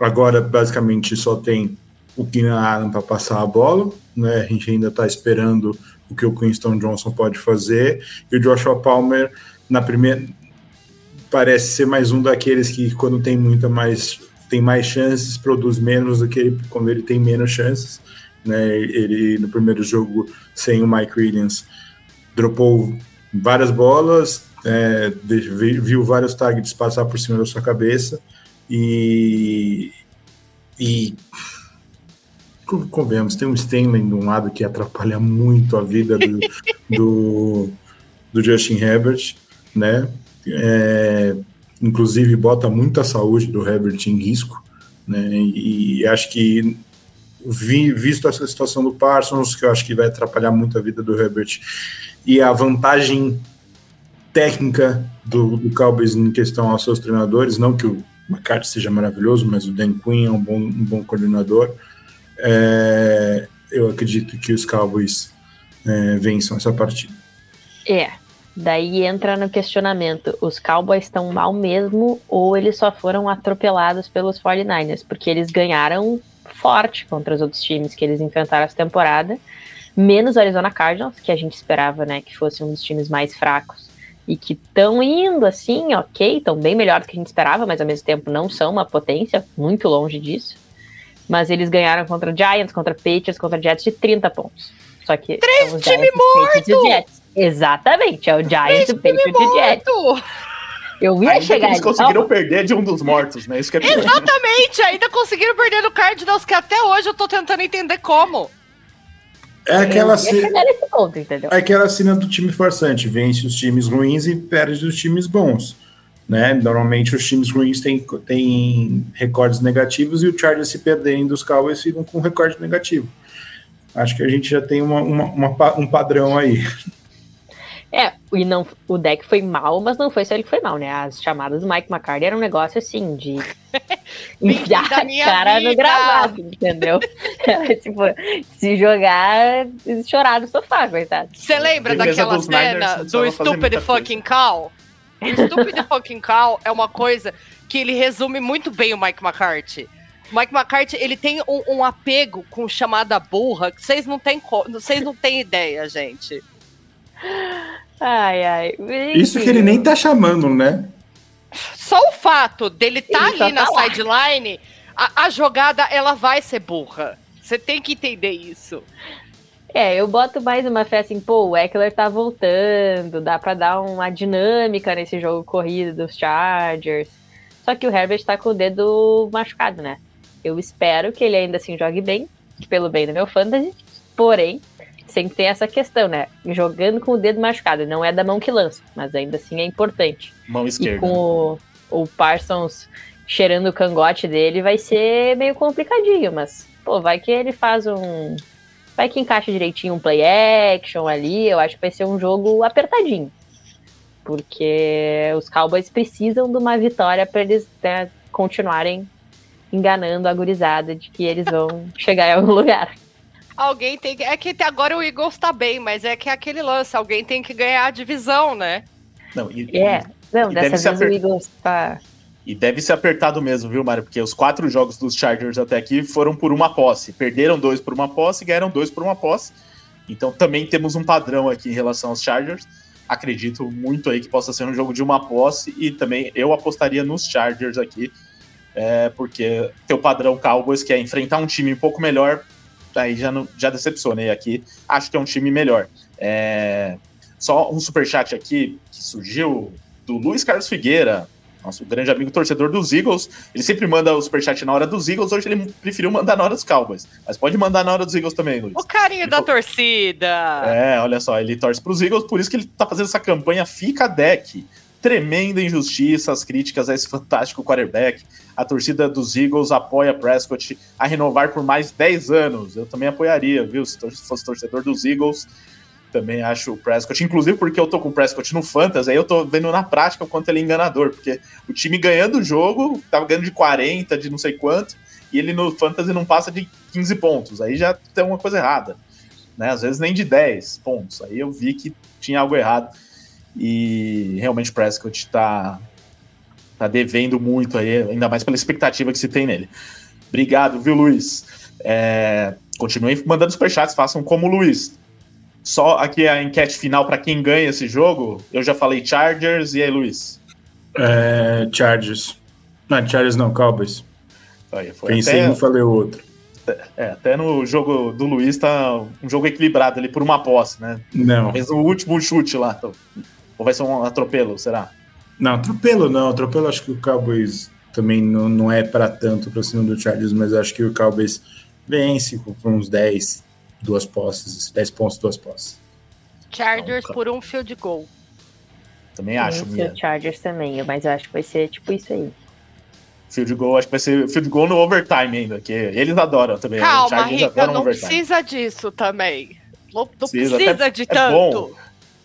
agora basicamente só tem o Keenan Allen para passar a bola, né? a gente ainda está esperando o que o Winston Johnson pode fazer, e o Joshua Palmer na primeira parece ser mais um daqueles que quando tem muita mais tem mais chances, produz menos do que ele, quando ele tem menos chances. Né? Ele, no primeiro jogo, sem o Mike Williams, dropou várias bolas, é, viu vários targets passar por cima da sua cabeça e, e convenhamos, tem um Stanley de um lado que atrapalha muito a vida do, <laughs> do, do Justin Herbert, né? É, inclusive bota muita saúde do Herbert em risco, né? E, acho que vi, visto essa situação do Parsons, que eu acho que vai atrapalhar muito a vida do Herbert, e a vantagem técnica do, do Cowboys em questão aos seus treinadores, não que o McCarthy seja maravilhoso, mas o Dan Quinn é um bom, um bom coordenador. É, eu acredito que os Cowboys é, vençam essa partida. É, daí entra no questionamento: os Cowboys estão mal mesmo ou eles só foram atropelados pelos 49ers? Porque eles ganharam forte contra os outros times que eles enfrentaram essa temporada, menos o Arizona Cardinals, que a gente esperava né, que fosse um dos times mais fracos e que estão indo assim, ok, estão bem melhores do que a gente esperava, mas ao mesmo tempo não são uma potência, muito longe disso. Mas eles ganharam contra Giants, contra Patriots, contra Jets de 30 pontos. Só que. Três times mortos! Exatamente, é o Giants, e o Jets. Eu ia ainda chegar eles conseguiram perder de um dos mortos, né? Isso que é pior. Exatamente, ainda conseguiram perder no Cardinals, que até hoje eu tô tentando entender como. É aquela, ponto, entendeu? é aquela cena do time forçante, vence os times ruins e perde os times bons. Né? Normalmente os times ruins têm, têm recordes negativos e o Chargers se perderem dos Cowboys ficam com recorde negativo. Acho que a gente já tem uma, uma- uma um padrão aí. É, e não, o deck foi mal, mas não foi só ele que foi mal, né? As chamadas do Mike McCarthy eram um negócio assim, de <laughs> enfiar a cara no vida. gravado, entendeu? Era, <laughs> tipo, se jogar, chorar no sofá, coitado. Você lembra daquela Niners cena do Stupid Fucking Cow? O Stupid Fucking Cow é uma coisa que ele resume muito bem o Mike McCarthy. O Mike McCarthy, ele tem um, um apego com chamada burra que vocês não têm co- vocês não têm ideia, gente. Ai, ai. Isso que ele nem tá chamando, né? Só o fato dele estar Ele só ali na tá sideline, a, a jogada ela vai ser burra. Você tem que entender isso. É, eu boto mais uma fé assim, pô, o Eckler tá voltando, dá pra dar uma dinâmica nesse jogo corrido dos Chargers. Só que o Herbert tá com o dedo machucado, né? Eu espero que ele ainda assim jogue bem, pelo bem do meu fantasy, porém, sempre tem essa questão, né? Jogando com o dedo machucado, não é da mão que lança, mas ainda assim é importante. Mão E esquerda. com o, o Parsons cheirando o cangote dele, vai ser meio complicadinho, mas, pô, vai que ele faz um. Vai que encaixa direitinho um play action ali, eu acho que vai ser um jogo apertadinho. Porque os Cowboys precisam de uma vitória para eles né, continuarem enganando a gurizada de que eles vão <laughs> chegar em algum lugar. Alguém tem que. É que até agora o Eagles tá bem, mas é que é aquele lance, alguém tem que ganhar a divisão, né? Não, e, É, não, E dessa deve ser vez o Eagles tá. e deve ser apertado mesmo, viu, Mário? Porque os quatro jogos dos Chargers até aqui foram por uma posse. Perderam dois por uma posse e ganharam dois por uma posse. Então também temos um padrão aqui em relação aos Chargers. Acredito muito aí que possa ser um jogo de uma posse e também eu apostaria nos Chargers aqui. É, porque tem o padrão Cowboys, que é enfrentar um time um pouco melhor, aí já, não, já decepcionei aqui. Acho que é um time melhor. É, só um superchat aqui que surgiu do Luiz Carlos Figueira, nosso grande amigo torcedor dos Eagles. Ele sempre manda o superchat na hora dos Eagles, hoje ele preferiu mandar na hora dos Cowboys. Mas pode mandar na hora dos Eagles também, Luiz. O carinho Ele da falou- torcida. É, olha só, ele torce pros Eagles, por isso que ele tá fazendo essa campanha Fica Deck. Tremenda injustiça, as críticas a esse fantástico quarterback. A torcida dos Eagles apoia Prescott a renovar por mais 10 anos. Eu também apoiaria, viu? Se fosse torcedor dos Eagles, também acho o Prescott. Inclusive porque eu tô com o Prescott no Fantasy, aí eu tô vendo na prática o quanto ele é enganador. Porque o time ganhando o jogo, tava ganhando de 40, de não sei quanto, e ele no Fantasy não passa de 15 pontos. Aí já tem uma coisa errada né? Às vezes nem de 10 pontos. Aí eu vi que tinha algo errado. E realmente o Prescott tá, tá devendo muito aí, ainda mais pela expectativa que se tem nele. Obrigado, viu, Luiz? É, continuem mandando superchats, façam como o Luiz. Só aqui a enquete final para quem ganha esse jogo. Eu já falei Chargers, e aí, Luiz? É, Chargers. Não, Chargers não, Cowboys. Aí, foi Pensei até- em um, falei o outro. É, até no jogo do Luiz tá um jogo equilibrado ali por uma posse, né? Não, Fez o último chute lá. então. Ou vai ser um atropelo, será? não, atropelo não. Atropelo acho que o Cowboys também não, não é para tanto pra cima do Chargers, mas acho que o Cowboys vence por uns 10, duas posses, 10 pontos, duas posses. Chargers Não, por um field goal. Também acho, Mia. Chargers também, mas eu acho que vai ser tipo isso aí. Field goal, acho que vai ser field goal no overtime ainda, que eles adoram também. Os Calma, Chargers Rica, adoram não overtime. precisa disso também. Não, não Precisa, precisa, até- de é tanto. bom.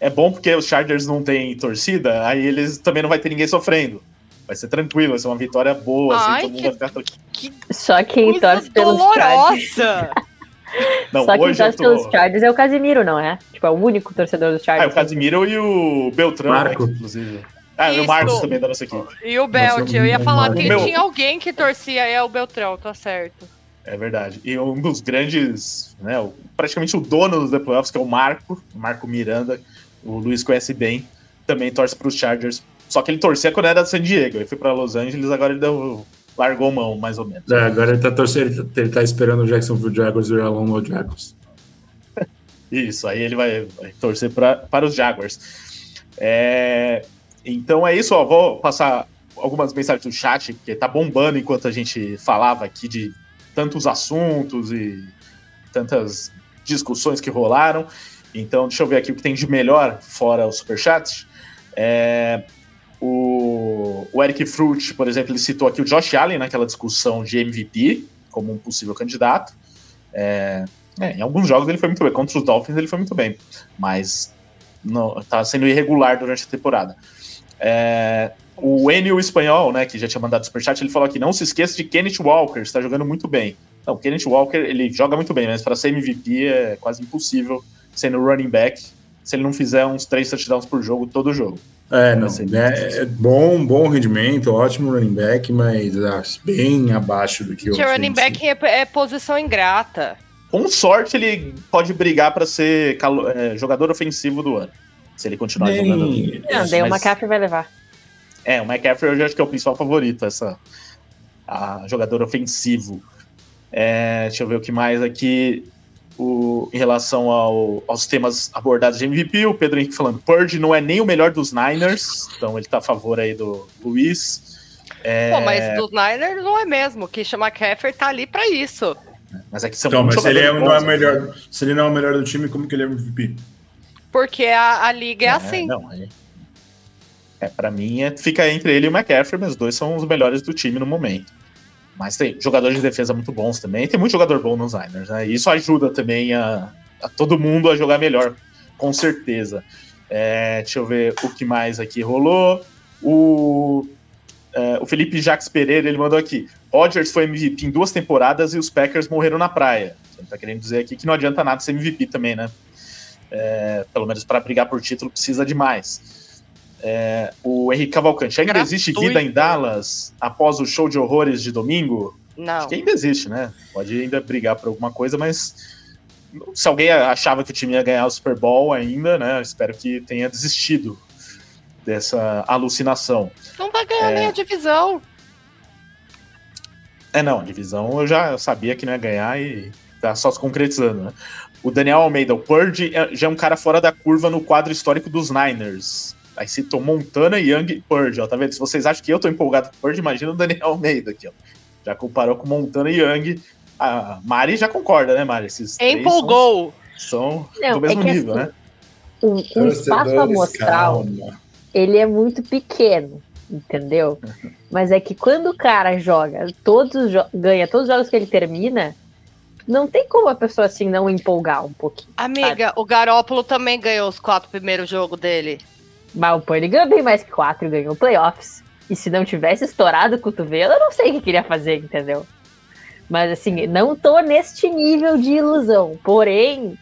É bom porque os Chargers não têm torcida, aí eles também não vai ter ninguém sofrendo. Vai ser tranquilo, vai ser uma vitória boa, assim, Ai, todo mundo que- vai ficar... Que Só quem torce pelos Chargers. <laughs> Não, Só quem torce tô... pelos Chargers é o Casimiro, não é? Tipo, é o único torcedor dos Ah, Chargers. o Casimiro e o Beltrão, Marco. né, inclusive. Ah, e o Isso. Marcos também da nossa equipe. E o Belt, eu ia falar que Meu- tinha alguém que torcia, é o Beltrão, tá certo. É verdade. E um dos grandes, né, praticamente o dono dos The Playoffs, que é o Marco, o Marco Miranda, o Luiz conhece bem, também torce para os Chargers. Só que ele torcia quando era de San Diego, ele foi para Los Angeles, agora ele deu, largou mão, mais ou menos. É, agora ele tá torcendo, ele tá, ele tá esperando o Jacksonville Jaguars virar Longwood Jaguars. <laughs> Isso, aí ele vai, vai torcer pra, para os Jaguars. É, então é isso, ó, vou passar algumas mensagens do chat, porque tá bombando enquanto a gente falava aqui de tantos assuntos e tantas discussões que rolaram. Então, deixa eu ver aqui o que tem de melhor fora o superchat. É, o, o Eric Fruit, por exemplo, ele citou aqui o Josh Allen naquela discussão de MVP como um possível candidato. É, é, em alguns jogos ele foi muito bem. Contra os Dolphins ele foi muito bem. Mas não, tá sendo irregular durante a temporada. É, o Enio Espanhol, né, que já tinha mandado superchat, ele falou aqui: não se esqueça de Kenneth Walker, está jogando muito bem. Não, Kenneth Walker, ele joga muito bem, mas para ser MVP é quase impossível sendo running back se ele não fizer uns três touchdowns por jogo todo jogo. É, não. É, é bom, bom rendimento, ótimo running back, mas ah, bem abaixo do que o. Que running back é, é posição ingrata. Com sorte, ele pode brigar para ser calo- é, jogador ofensivo do ano. Se ele continuar jogando. Nem, Não, daí o McCaffrey vai levar. É, o McCaffrey eu já acho que é o principal favorito, essa a jogador ofensivo. É, deixa eu ver o que mais aqui. O, em relação ao- aos temas abordados de MVP, o Pedro Henrique falando, Purge não é nem o melhor dos Niners, então ele tá a favor aí do Luiz. É, Pô, mas dos Niners não é mesmo. Que chama McCaffrey tá ali pra isso. mas aqui são Então, mas se ele, é, não é né? melhor, se ele não é o melhor do time, como que ele é MVP? Porque a, a liga é, assim. Não, é, é, pra mim, é, fica entre ele e o McCaffrey, mas os dois são os melhores do time no momento. Mas tem jogadores de defesa muito bons também. Tem muito jogador bom nos Niners, né? E isso ajuda também a, a todo mundo a jogar melhor, com certeza. É, deixa eu ver o que mais aqui rolou. O, é, o Felipe Jacques Pereira ele mandou aqui: Rodgers foi MVP em duas temporadas e os Packers morreram na praia. Ele tá querendo dizer aqui que não adianta nada ser MVP também, né? É, pelo menos para brigar por título precisa de mais. É, o Henrique Cavalcante, ainda existe Gratuito. vida em Dallas após o show de horrores de domingo? Não. Acho que ainda existe, né? Pode ainda brigar por alguma coisa, mas se alguém achava que o time ia ganhar o Super Bowl ainda, né? Espero que tenha desistido dessa alucinação. Não vai ganhar É. nem a divisão. É, não, a divisão eu já sabia que não ia ganhar e tá só se concretizando, né? O Daniel Almeida, o Purge é- já é um cara fora da curva no quadro histórico dos Niners. Aí citou Montana, Young e Purge, ó, tá vendo? Se vocês acham que eu tô empolgado com o Purge, imagina o Daniel Almeida aqui, ó. Já comparou com Montana e Young. A Mari já concorda, né, Mari? Esses três Empolgou. São, são Não, do mesmo é nível, assim, né? O, o espaço amostral, calma. ele é muito pequeno, entendeu? Mas é que quando o cara joga, todos os jo- ganha todos os jogos que ele termina, não tem como a pessoa assim não empolgar um pouquinho. Amiga, o Garópolo também ganhou os quatro primeiros jogos dele. Mas o Purdy ganhou bem mais que quatro, ganhou playoffs. E se não tivesse estourado o cotovelo, eu não sei o que queria fazer, entendeu? Mas assim, não tô neste nível de ilusão. Porém,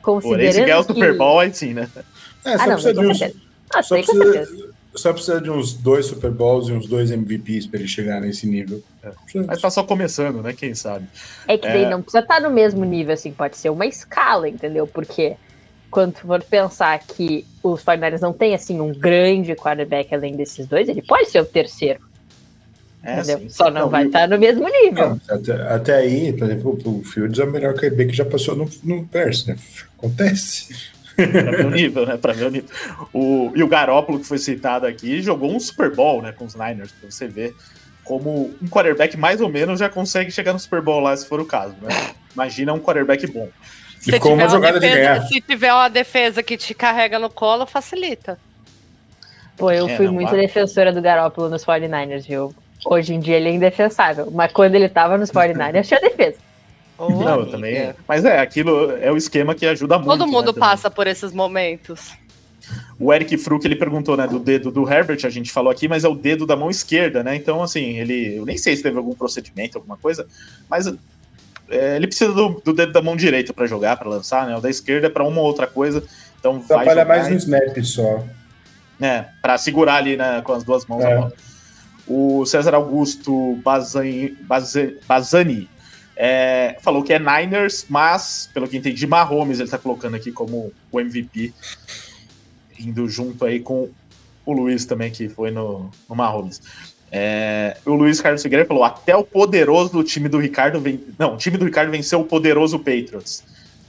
considerando Porém, se ganhar o. Super Bowl, aí sim, né? É, Ah, só não, precisa de com uns, certeza. Ah, só precisa- certeza. só precisa de uns dois Super Bowls e uns dois MVPs para ele chegar nesse nível. Mas tá só começando, né? Quem sabe? É que daí É. não precisa estar no mesmo nível, assim, pode ser uma escala, entendeu? Porque quando tu for pensar que os 49ers não tem, assim, um grande quarterback além desses dois, ele pode ser o terceiro, É. Só não, Não, vai estar no mesmo nível. Não, até, até aí, por exemplo, o Fields é o melhor QB que já passou no, no né? Acontece. Pra meu nível, né? Pra meu nível. O, e o Garópolo, que foi citado aqui, jogou um Super Bowl, né? Com os Niners, pra você ver como um quarterback mais ou menos já consegue chegar no Super Bowl lá, se for o caso, né? Imagina um quarterback bom. E ficou uma jogada de defesa, ganhar. se tiver uma defesa que te carrega no colo, facilita. Pô, eu É, fui não, muito vai. defensora do Garópolo nos 49ers, viu? Hoje em dia ele é indefensável, mas quando ele tava nos 49ers tinha defesa. Ô, não, eu amiga. também. Mas é, aquilo é o esquema que ajuda muito. Todo mundo né, também. passa por esses momentos. O Eric Fruc, ele perguntou, né, do dedo do Herbert, a gente falou aqui, mas é o dedo da mão esquerda, né? Então, assim, ele. Eu nem sei se teve algum procedimento, alguma coisa, mas é, ele precisa do, do, dedo da mão direita para jogar, para lançar, né? O da esquerda é para uma ou outra coisa. Então Trabalha mais no snap só. É, para segurar ali né, com as duas mãos é. a bola. O César Augusto Bazani, Bazani é, falou que é Niners, mas, pelo que entendi, Mahomes ele tá colocando aqui como o MVP, indo junto aí com o Luiz também, que foi no, no Mahomes. É, o Luiz Carlos Figueiredo falou: até o poderoso time do Ricardo. Ven... Não, o time do Ricardo venceu o poderoso Patriots.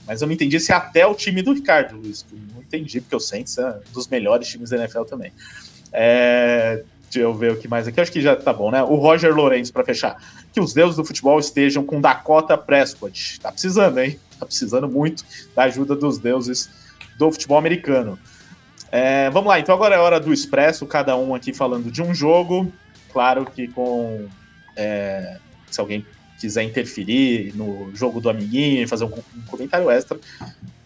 Mas eu não entendi se até o time do Ricardo, Luiz. Não entendi, porque o Saints é um dos melhores times da NFL também. É, Deixa eu ver o que mais aqui. Acho que já tá bom, né? O Roger Lourenço, para fechar. Que os deuses do futebol estejam com Dakota Prescott. Tá precisando, hein? Tá precisando muito da ajuda dos deuses do futebol americano. É, vamos lá, então agora é hora do Expresso, cada um aqui falando de um jogo. Claro que com. É, se alguém quiser interferir no jogo do amiguinho e fazer um, um comentário extra,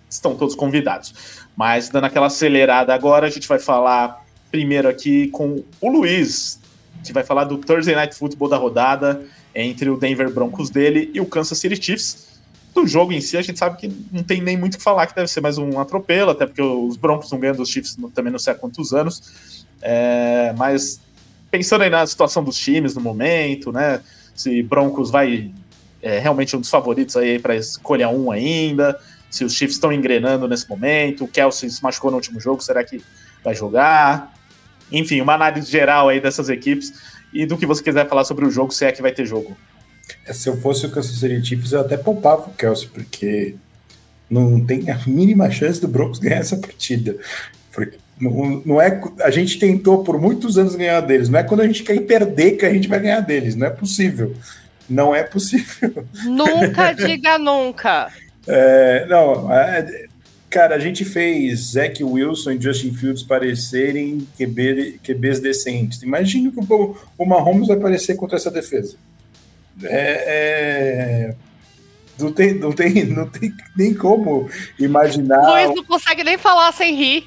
estão todos convidados. Mas dando aquela acelerada agora, a gente vai falar primeiro aqui com o Luiz, que vai falar do Thursday Night Football da rodada entre o Denver Broncos dele e o Kansas City Chiefs. Do jogo em si, a gente sabe que não tem nem muito o que falar, que deve ser mais um atropelo, até porque os Broncos não ganham dos Chiefs também não sei há quantos anos. É, mas pensando aí na situação dos times no momento, né? Se Broncos vai é, realmente um dos favoritos aí para escolher um ainda, se os Chiefs estão engrenando nesse momento, o Kelsey se machucou no último jogo, será que vai jogar? enfim, uma análise geral aí dessas equipes e do que você quiser falar sobre o jogo, se é que vai ter jogo. É, se eu fosse o Kansas City Chiefs, eu até poupava o Kelsey, porque não tem a mínima chance do Broncos <laughs> ganhar essa partida. Porque não, não é, a gente tentou por muitos anos ganhar deles, não é quando a gente quer perder que a gente vai ganhar deles, não é possível. Não é possível. Nunca <laughs> diga nunca. É, não, é, Cara, a gente fez Zach Wilson e Justin Fields parecerem QB, QBs decentes. Imagine que o, o Mahomes vai aparecer contra essa defesa. É, é, não, tem, não, tem, não tem nem como imaginar. Luiz não consegue nem falar sem rir.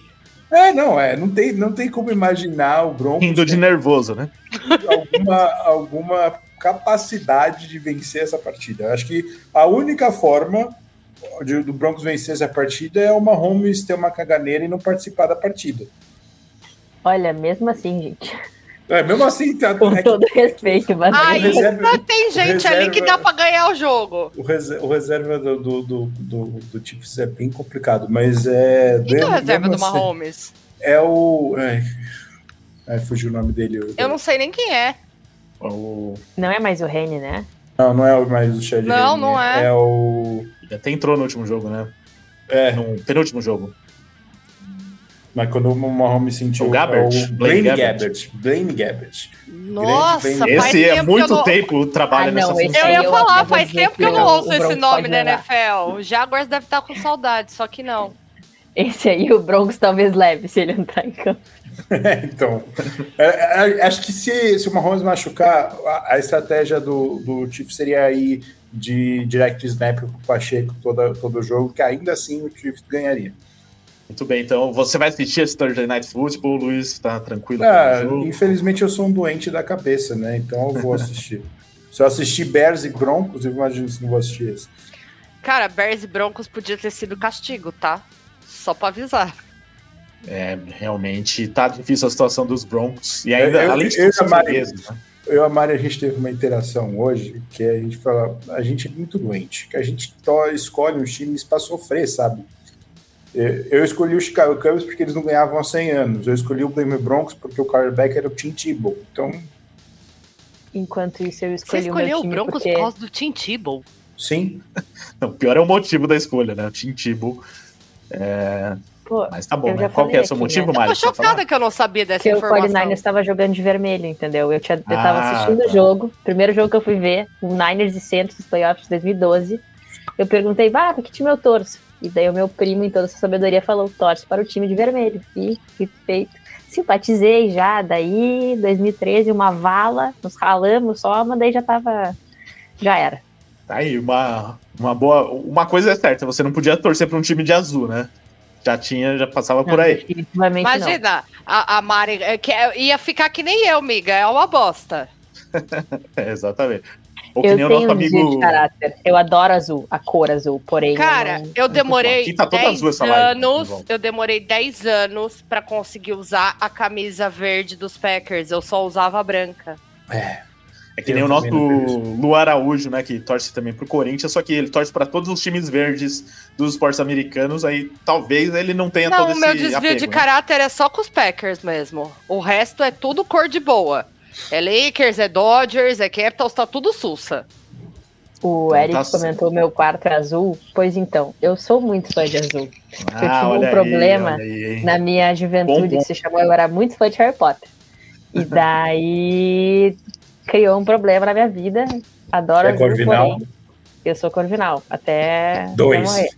É, não, é, não tem, não tem como imaginar o Broncos. Rindo de nervoso, né? Alguma, alguma capacidade de vencer essa partida. Eu acho que a única forma de, do Broncos vencer essa partida é o Mahomes ter uma caganeira e não participar da partida. Olha, mesmo assim, gente. É, mesmo assim, tá, com é todo que, respeito, mas ainda tem gente reserva, ali que dá para ganhar o jogo. O, reserva, o reserva do, do, do, do, do Chiefs é bem complicado, mas é. Quem é o reserva do assim, Mahomes? É o. É, é, fugiu o nome dele. Eu não sei nem quem é. O... Não é mais o Rene, né? Não, não é mais o Chad Não, Rene, não é. É o. Até entrou no último jogo, né? É. No penúltimo jogo. Mas quando o Mahomes sentiu. O Gabbert. O Blaine Gabbert. Blaine Gabbert. Nossa, Esse é muito não... tempo trabalho ah, nessa função. Eu ia falar, faz tempo que eu não ouço esse nome na NFL. O Jaguars deve estar com saudade, só que não. Esse aí o Broncos talvez leve se ele entrar em campo. <laughs> É, então, é, é, acho que se, se o Mahomes machucar, a, a estratégia do, do Chiefs seria aí de direct snap para o Pacheco todo, todo o jogo, que ainda assim o Chiefs ganharia. Muito bem, então você vai assistir esse Thursday Night Football, Luiz, está tranquilo? Ah, infelizmente eu sou um doente da cabeça, né? Então eu vou assistir. <laughs> se eu assistir Bears e Broncos, eu imagino se não vou assistir esse. Cara, Bears e Broncos podia ter sido castigo, tá? Só para avisar. É, realmente tá difícil a situação dos Broncos. E ainda, eu, além de tudo, né? eu e a Mari, a gente teve uma interação hoje que a gente fala, a gente é muito doente, que a gente escolhe os times para sofrer, sabe? Eu escolhi o Chicago Cubs porque eles não ganhavam há 100 anos. Eu escolhi o Denver Broncos porque o quarterback era o Tim Tebow. Então... Enquanto isso, eu escolhi Você escolheu o, o Broncos porque... por causa do Tim Tebow? Sim. Não, pior é o motivo da escolha, né? O Tim Tebow é, Pô, Mas tá bom, né? Qual que é o seu motivo, né? Mário? Eu tô chocada que eu não sabia dessa que informação. o 49ers estava jogando de vermelho, entendeu? Eu, tinha, eu tava ah, assistindo o tá. jogo, primeiro jogo que eu fui ver, o Niners e Santos dos playoffs de 2012. Eu perguntei, bah, que time eu torço? E daí o meu primo, em toda essa sabedoria, falou, torce para o time de vermelho. E que feito. Simpatizei já, daí 2013, uma vala, nos ralamos só, mas daí já tava. Já era. Tá aí, uma, uma boa. Uma coisa é certa, você não podia torcer para um time de azul, né? já tinha, já passava não, por aí. Imagina, a, a Mari é, que, é, ia ficar que nem eu, miga, é uma bosta. <laughs> é, exatamente. Ou eu tenho um amigo... de caráter. Eu adoro azul, a cor azul, porém. Cara, eu, não... eu demorei tá 10 anos. Live, eu demorei 10 anos para conseguir usar a camisa verde dos Packers. Eu só usava a branca. É. É que nem o nosso Lu Araújo, né? Que torce também pro Corinthians, só que ele torce para todos os times verdes dos esportes americanos, aí talvez ele não tenha não, todo esse. Não, meu desvio apego, de né? caráter é só com os Packers mesmo. O resto é tudo cor de boa. É Lakers, é Dodgers, é Capitals, tá tudo sussa. O então Eric tá comentou meu quarto é azul. Pois então, eu sou muito fã de azul. Ah, eu tive um problema aí, na minha juventude bom, bom. que se chamou, eu era muito fã de Harry Potter. E <laughs> daí criou um problema na minha vida. Adoro é azul, corvinal? Porém, eu sou corvinal, até Dois. morrer.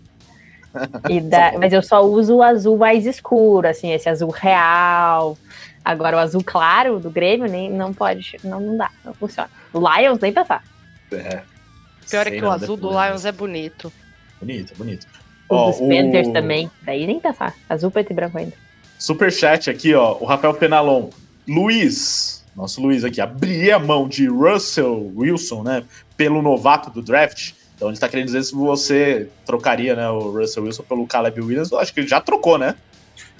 E da, <laughs> mas eu só uso o azul mais escuro, assim, esse azul real. Agora o azul claro do Grêmio nem não pode, não, não dá, não funciona. O Lions nem pensar. É. Pior é que o azul do Lions é bonito. Bonito, bonito. O ó, dos Panthers o... também, daí nem pensar. Azul, preto e branco ainda. Super chat aqui, ó, o Rafael Penalon. Luiz, nosso Luiz aqui, abrir a mão de Russell Wilson, né, pelo novato do draft. Então ele está querendo dizer se você trocaria, né, o Russell Wilson pelo Caleb Williams. Eu acho que ele já trocou, né?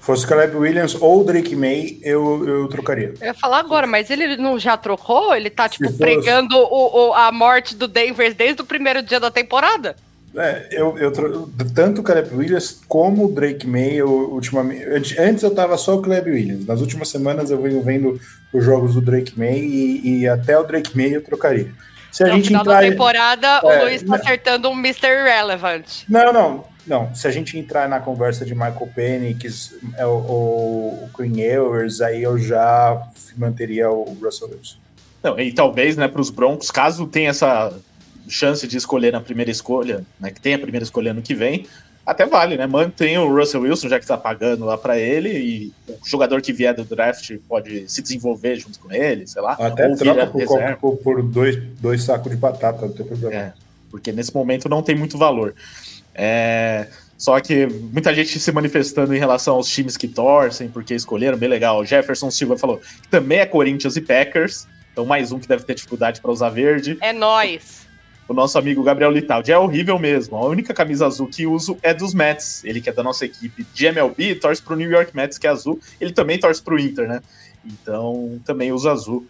Fosse Caleb Williams ou Drake May, eu, eu trocaria. Eu ia falar agora, mas ele não já trocou? Ele tá, tipo, fosse... pregando o, o, a morte do Denver desde o primeiro dia da temporada? É, eu, eu tanto o Caleb Williams como o Drake May, eu, ultimamente. Antes eu tava só o Caleb Williams. Nas últimas semanas eu venho vendo os jogos do Drake May e, e até o Drake May eu trocaria. Se a no gente final entrar... da temporada, é, o Luiz tá acertando um Mr. Irrelevant. Não, não. Não, se a gente entrar na conversa de Michael Penix ou o Queen Ewers, aí eu já manteria o Russell Wilson. Não, e talvez, né, para os Broncos, caso tenha essa chance de escolher na primeira escolha, né, que tenha a primeira escolha ano que vem, até vale, né? Mantém o Russell Wilson, já que está pagando lá para ele, e o jogador que vier do draft pode se desenvolver junto com ele, sei lá. Até troca por, por, por, dois, dois sacos de batata, não tem problema. É, porque nesse momento não tem muito valor. É, só que muita gente se manifestando em relação aos times que torcem, porque escolheram, bem legal. O Jefferson Silva falou que também é Corinthians e Packers, então mais um que deve ter dificuldade para usar verde. É nós. O nosso amigo Gabriel Litaldi é horrível mesmo. A única camisa azul que uso é dos Mets. Ele que é da nossa equipe de MLB, torce para o New York Mets, que é azul. Ele também torce para o Inter, né? Então também usa azul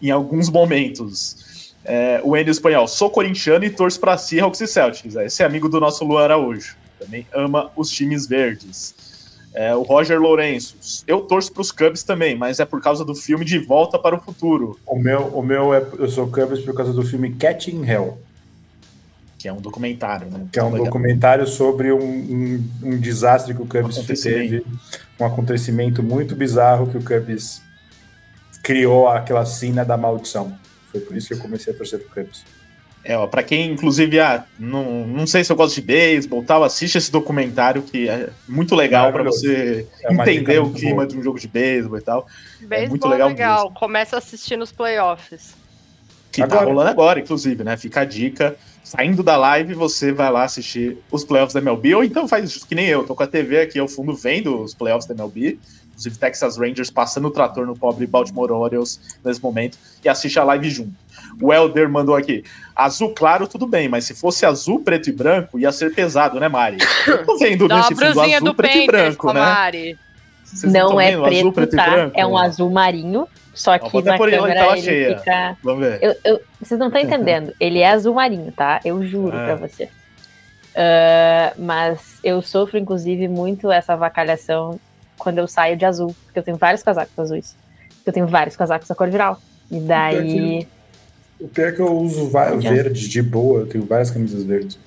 em alguns momentos. É, o Enio Espanhol, sou corintiano e torço para Seahawks e Celtics. Esse é amigo do nosso Luan Araújo. Também ama os times verdes. É, o Roger Lourenço, eu torço para os Cubs também, mas é por causa do filme De Volta para o Futuro. O meu, o meu é, eu sou Cubs por causa do filme Catching Hell. Que é um documentário, né? Que é um legal. documentário sobre um, um, um, desastre que o Cubs teve, um acontecimento muito bizarro que o Cubs criou aquela cena da maldição. Foi por isso que eu comecei a torcer pro Cubs. É, ó, pra quem, inclusive, ah, não, não sei se eu gosto de beisebol tal, assiste esse documentário que é muito legal para você é entender o clima boa. de um jogo de beisebol e tal. Beisebol é muito legal. legal. Mesmo. Começa a assistir nos playoffs. Que tá agora. tá rolando agora, inclusive, né? Fica a dica. Saindo da live, você vai lá assistir os playoffs da MLB, ou então faz que nem eu, tô com a TV aqui ao fundo vendo os playoffs da MLB, inclusive Texas Rangers passando o trator no pobre Baltimore Orioles nesse momento, e assiste a live junto. O Elder mandou aqui, azul claro tudo bem, mas se fosse azul, preto e branco, ia ser pesado, né, Mari? Eu tô vendo nesse fundo azul, preto e branco, né? Mari. não é preto, azul, preto tá? É um azul marinho só que na câmera ele fica... Vamos ver. Eu, eu, vocês não estão <laughs> entendendo. Ele é azul marinho, tá? Eu juro ah. pra você. Uh, mas eu sofro, inclusive, muito essa avacalhação quando eu saio de azul. Porque eu tenho vários casacos azuis. Eu tenho vários casacos da cor viral. E daí... O pior é que eu uso verde de boa. Eu tenho várias camisas verdes.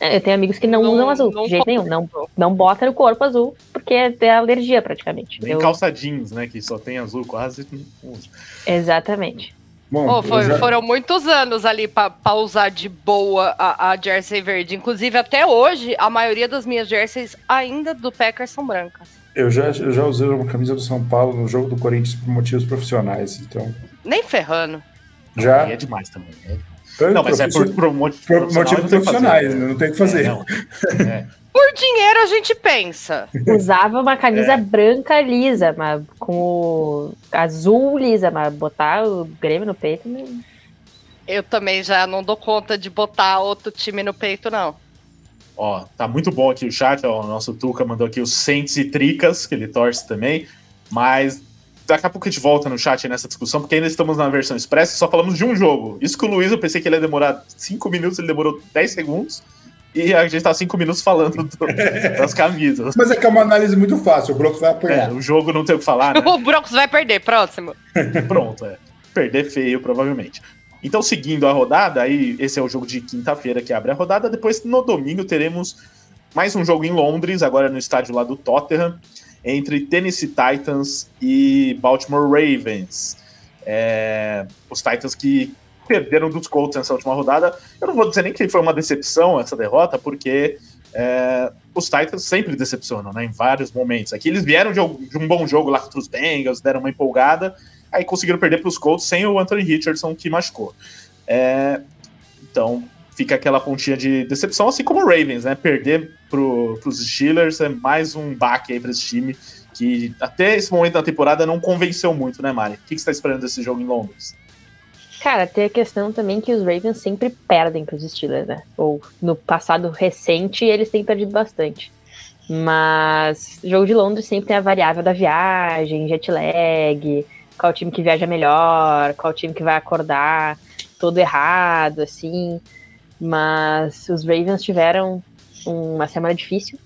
É, eu tenho amigos que não, não usam azul, não de jeito nenhum. Não, não bota no corpo azul, porque tem alergia praticamente. Nem eu... calça jeans, né? Que só tem azul, quase usa. Exatamente. Bom, oh, foi, já... Foram muitos anos ali para usar de boa a, a, jersey verde. Inclusive, até hoje, a maioria das minhas jerseys ainda do Packers são brancas. Eu já, eu já usei uma camisa do São Paulo no jogo do Corinthians por motivos profissionais, então. Nem ferrando. Já. é demais também. É não, mas é por, por, por motivos profissionais, não tem o que fazer. É, é. <laughs> Por dinheiro a gente pensa. Usava uma camisa é. branca lisa, mas com o azul lisa, mas botar o Grêmio no peito. Não... Eu também já não dou conta de botar outro time no peito, não. Ó, tá muito bom aqui o chat, ó, o nosso Tuca mandou aqui os Saints e Tricas, que ele torce também, mas daqui a pouco a gente volta no chat nessa discussão, porque ainda estamos na versão expressa e só falamos de um jogo. Isso que o Luiz, eu pensei que ele ia demorar 5 minutos, ele demorou 10 segundos, e a gente tá cinco minutos falando do, <laughs> das camisas. Mas é que é uma análise muito fácil, o Broncos vai apanhar. É, o jogo não tem o que falar, né? <laughs> o Broncos vai perder, próximo. <laughs> Pronto, é. Perder feio, provavelmente. Então, seguindo a rodada, aí esse é o jogo de quinta-feira que abre a rodada. Depois, no domingo, teremos mais um jogo em Londres, agora no estádio lá do Tottenham, entre Tennessee Titans e Baltimore Ravens. É, os Titans que perderam dos Colts nessa última rodada. Eu não vou dizer nem que foi uma decepção essa derrota, porque é, os Titans sempre decepcionam, né? Em vários momentos. Aqui eles vieram de, de um bom jogo lá contra os Bengals, deram uma empolgada, aí conseguiram perder para os Colts sem o Anthony Richardson que machucou. É, então fica aquela pontinha de decepção, assim como o Ravens, né? Perder para os Steelers é mais um baque aí para esse time que até esse momento da temporada não convenceu muito, né, Mari? O que, que você está esperando desse jogo em Londres? Cara, tem a questão também que os Ravens sempre perdem para os Steelers, né? Ou no passado recente eles têm perdido bastante. Mas jogo de Londres sempre tem a variável da viagem, jet lag, qual time que viaja melhor, qual time que vai acordar todo errado, assim. Mas os Ravens tiveram uma semana difícil.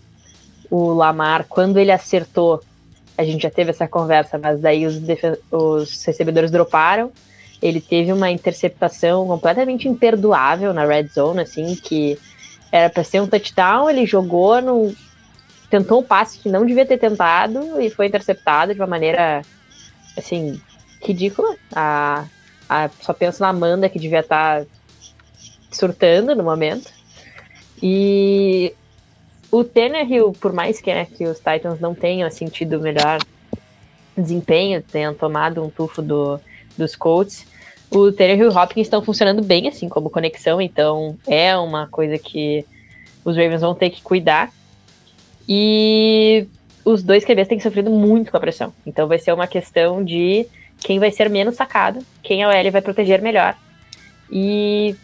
O Lamar, quando ele acertou, a gente já teve essa conversa, mas daí os, os recebedores droparam ele teve uma interceptação completamente imperdoável na red zone, assim, que era para ser um touchdown, ele jogou no tentou um passe que não devia ter tentado e foi interceptado de uma maneira assim ridícula. A, a só penso na Amanda que devia estar tá surtando no momento. E o Tannehill, por mais que, né, que os Titans não tenham sentido assim, melhor desempenho, tenham tomado um tufo do, dos Colts. O Taylor e o Hopkins estão funcionando bem, assim, como conexão, então é uma coisa que os Ravens vão ter que cuidar. E os dois QBs têm sofrido muito com a pressão. Então vai ser uma questão de quem vai ser menos sacado, quem a OL vai proteger melhor. E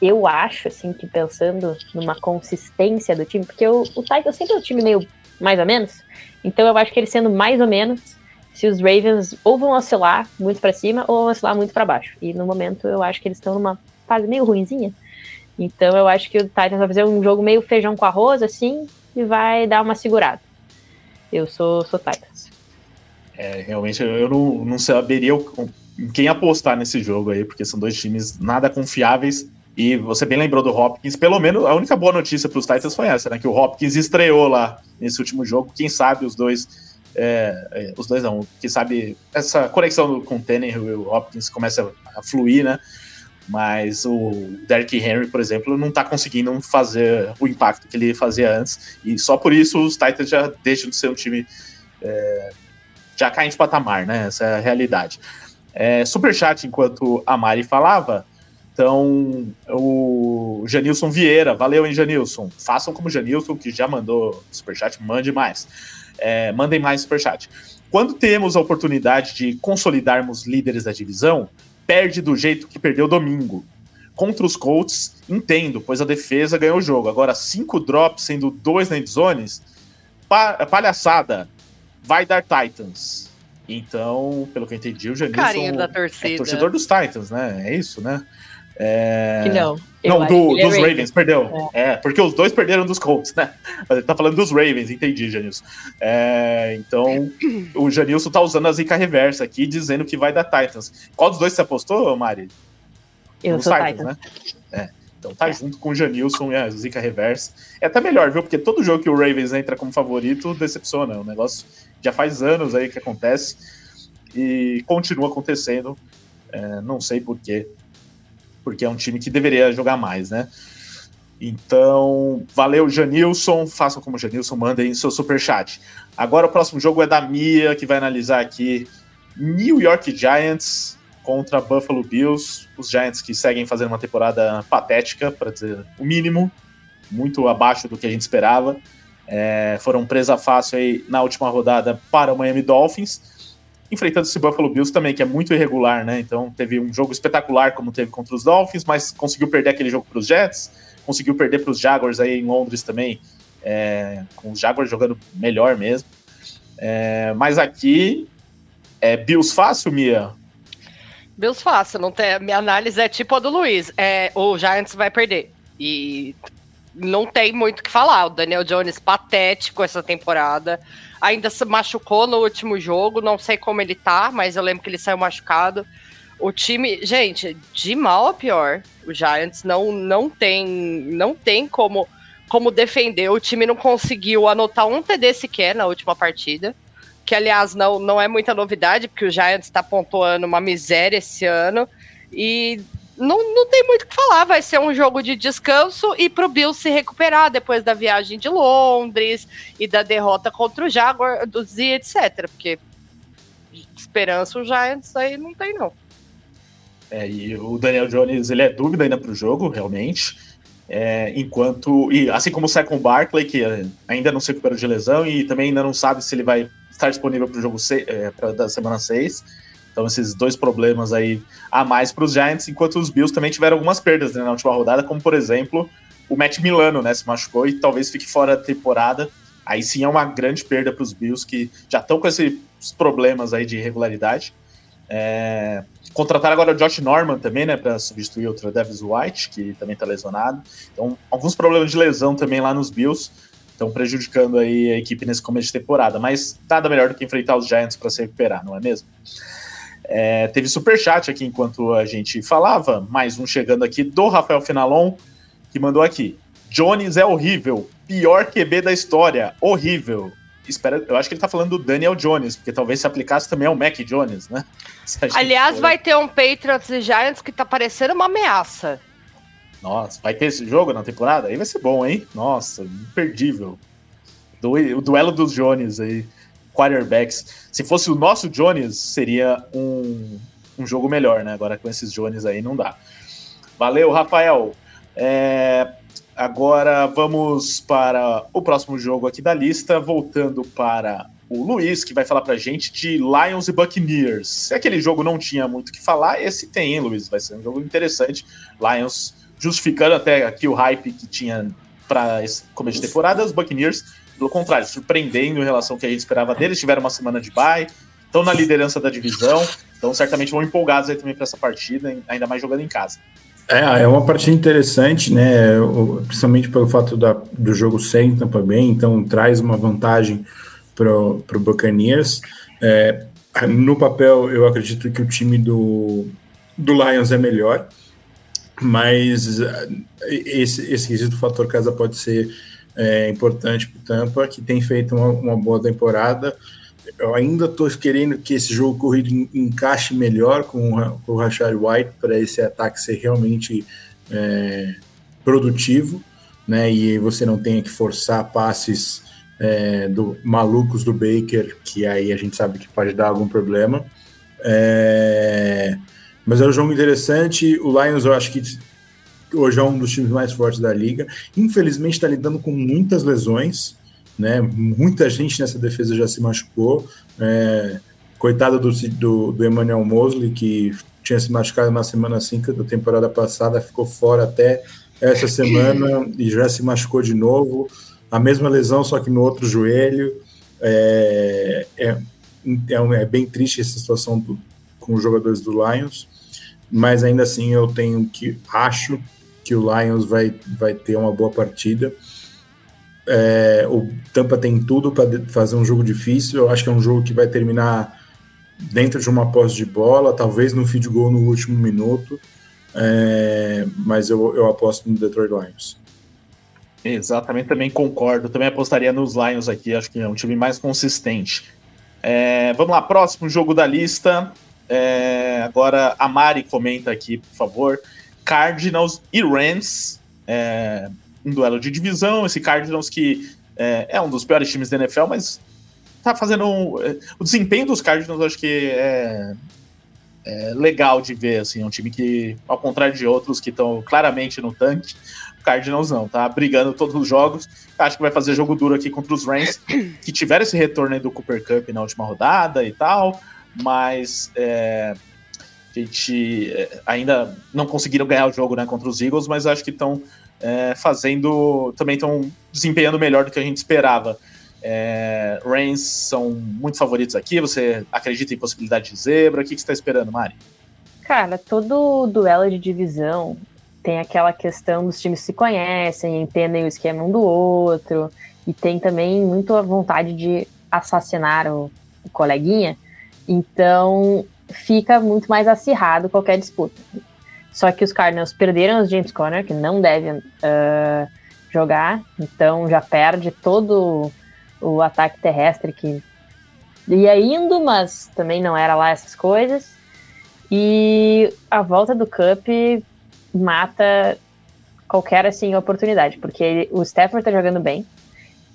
eu acho, assim, que pensando numa consistência do time, porque o, o Titans sempre é um time meio mais ou menos, então eu acho que ele sendo mais ou menos, se os Ravens ou vão oscilar muito para cima ou vão oscilar muito para baixo. E no momento eu acho que eles estão numa fase meio ruinzinha. Então eu acho que o Titans vai fazer um jogo meio feijão com arroz, assim, e vai dar uma segurada. Eu sou, sou Titans. É, realmente eu não, não saberia quem apostar nesse jogo aí, porque são dois times nada confiáveis. E você bem lembrou do Hopkins, pelo menos a única boa notícia para os Titans foi essa, né? Que o Hopkins estreou lá nesse último jogo. Quem sabe os dois é, é, os dois não, que sabe, essa conexão com o Tanner e o Hopkins começa a fluir, né? Mas o Derrick Henry, por exemplo, não tá conseguindo fazer o impacto que ele fazia antes. E só por isso os Titans já deixam de ser um time. É, já caem de patamar, né? Essa é a realidade. É, superchat enquanto a Mari falava. Então, o Janilson Vieira, valeu, hein, Janilson? Façam como o Janilson, que já mandou superchat, mande mais. É, mandem mais superchat. Quando temos a oportunidade de consolidarmos líderes da divisão, perde do jeito que perdeu domingo. Contra os Colts, entendo, pois a defesa ganhou o jogo. Agora, cinco drops, sendo dois na zones, pa palhaçada. Vai dar Titans. Então, pelo que eu entendi, o Janilson Carinho da torcida. é torcedor dos Titans, né? É isso, né? É... Que não. Não, do, dos é Ravens, perdeu. É. é. porque os dois perderam dos Colts, né? Mas <laughs> ele tá falando dos Ravens, entendi, Janilson. É, então, o Janilson tá usando a zica reversa aqui, dizendo que vai dar Titans. Qual dos dois você apostou, Mari? Eu Nos sou Titans, Titans, né? É. Então tá é. junto com o Janilson e a zica reversa. É até melhor, viu? Porque todo jogo que o Ravens entra como favorito decepciona. O negócio já faz anos aí que acontece e continua acontecendo. É, não sei porquê porque é um time que deveria jogar mais, né? Então, valeu, Janilson. Façam como Janilson, mandem seu super chat. Agora o próximo jogo é da Mia, que vai analisar aqui New York Giants contra Buffalo Bills. Os Giants que seguem fazendo uma temporada patética, para dizer o mínimo. muito abaixo do que a gente esperava. É, foram presa fácil aí na última rodada para o Miami Dolphins, enfrentando esse Buffalo Bills também, que é muito irregular, né? Então teve um jogo espetacular como teve contra os Dolphins, mas conseguiu perder aquele jogo para os Jets, conseguiu perder para os Jaguars aí em Londres também, é, com os Jaguars jogando melhor mesmo. É, mas aqui é Bills fácil, Mia? Bills fácil, não tem, minha análise é tipo a do Luiz, é, o Giants vai perder. E não tem muito o que falar. O Daniel Jones patético essa temporada. Ainda se machucou no último jogo, não sei como ele tá, mas eu lembro que ele saiu machucado. O time, gente, de mal a pior, o Giants não, não tem não tem como como defender. O time não conseguiu anotar um TD sequer na última partida, que aliás não, não é muita novidade, porque o Giants está pontuando uma miséria esse ano. E não, não tem muito o que falar. Vai ser um jogo de descanso e pro Bill se recuperar depois da viagem de Londres e da derrota contra o Jaguar, e etc. Porque esperança o Giants aí não tem, não. É, e o Daniel Jones, ele é dúvida ainda pro jogo, realmente. É, enquanto. E assim como o Second Barkley, que ainda não se recuperou de lesão e também ainda não sabe se ele vai estar disponível para o jogo é, pra, da semana 6. Então, esses dois problemas aí a mais para os Giants, enquanto os Bills também tiveram algumas perdas né, na última rodada, como por exemplo o Matt Milano, né? Se machucou e talvez fique fora da temporada. Aí sim é uma grande perda para os Bills que já estão com esses problemas aí de irregularidade. É... Contrataram agora o Josh Norman também, né, para substituir o Travis White, que também está lesionado. Então, alguns problemas de lesão também lá nos Bills estão prejudicando aí a equipe nesse começo de temporada. Mas nada melhor do que enfrentar os Giants para se recuperar, não é mesmo? É, teve super chat aqui enquanto a gente falava, mais um chegando aqui do Rafael Finalon, que mandou aqui. Jones é horrível, pior QB da história, horrível. Espera, eu acho que ele tá falando do Daniel Jones, porque talvez se aplicasse também ao Mac Jones, né? <laughs> Aliás, for... vai ter um Patriots e Giants que tá parecendo uma ameaça. Nossa, vai ter esse jogo na temporada? Aí vai ser bom, hein? Nossa, imperdível. o duelo dos Jones aí quarterbacks. Se fosse o nosso Jones, seria um, um jogo melhor, né? Agora com esses Jones aí não dá. Valeu, Rafael. É, agora vamos para o próximo jogo aqui da lista, voltando para o Luiz, que vai falar pra gente de Lions e Buccaneers. Se aquele jogo não tinha muito o que falar, esse tem, hein, Luiz? Vai ser um jogo interessante. Lions justificando até aqui o hype que tinha para começo de temporada, os Buccaneers pelo contrário, surpreendendo em relação ao que a gente esperava deles. Tiveram uma semana de bye, estão na liderança da divisão, então certamente vão empolgados aí também para essa partida, ainda mais jogando em casa. É, é uma partida interessante, né? Principalmente pelo fato da, do jogo sem Tampa Bay, então traz uma vantagem para o Buccaneers. É, no papel, eu acredito que o time do, do Lions é melhor, mas esse, esse quesito fator casa pode ser é, importante para o Tampa, que tem feito uma, uma, boa temporada. Eu ainda estou querendo que esse jogo corrido encaixe melhor com, o Rashad White para esse ataque ser realmente é, produtivo, né? E você não tenha que forçar passes é, do malucos do Baker, que aí a gente sabe que pode dar algum problema. É, mas é um jogo interessante. O Lions, eu acho que hoje é um dos times mais fortes da liga. Infelizmente está lidando com muitas lesões, né? Muita gente nessa defesa já se machucou. É, coitado do, do, do, Emmanuel Mosley, que tinha se machucado na semana 5 da temporada passada, ficou fora até essa semana e já se machucou de novo. A mesma lesão, só que no outro joelho. É, é, é, é bem triste essa situação do, com os jogadores do Lions, mas ainda assim eu tenho que acho que o Lions vai, vai ter uma boa partida. É, o Tampa tem tudo para fazer um jogo difícil. Eu acho que é um jogo que vai terminar dentro de uma posse de bola, talvez no feed goal no último minuto. É, mas eu, eu aposto no Detroit Lions. Exatamente, também concordo. Também apostaria nos Lions aqui. Acho que é um time mais consistente. É, vamos lá, próximo jogo da lista. É, agora a Mari comenta aqui, por favor. Cardinals e Rams, é, um duelo de divisão. Esse Cardinals que é, é, um dos piores times da NFL, mas tá fazendo um, é, o desempenho dos Cardinals, acho que é, é, legal de ver, assim, um time que, ao contrário de outros que estão claramente no tanque, o Cardinals não, tá brigando todos os jogos. Acho que vai fazer jogo duro aqui contra os Rams, que tiveram esse retorno aí do Cooper Cup na última rodada e tal, mas é, a gente é, ainda não conseguiram ganhar o jogo né, contra os Eagles, mas acho que estão é, fazendo, também estão desempenhando melhor do que a gente esperava. É, Reigns são muito favoritos aqui. Você acredita em possibilidade de zebra? O que, que você está esperando, Mari? Cara, todo duelo de divisão tem aquela questão dos times se conhecem, entendem o esquema um do outro, e tem também muito a vontade de assassinar o, o coleguinha. Então fica muito mais acirrado qualquer disputa. Só que os Cardinals perderam os James Conner, que não devem uh, jogar, então já perde todo o ataque terrestre que ia indo, mas também não era lá essas coisas. E a volta do Cup mata qualquer assim oportunidade, porque ele, o Stafford tá jogando bem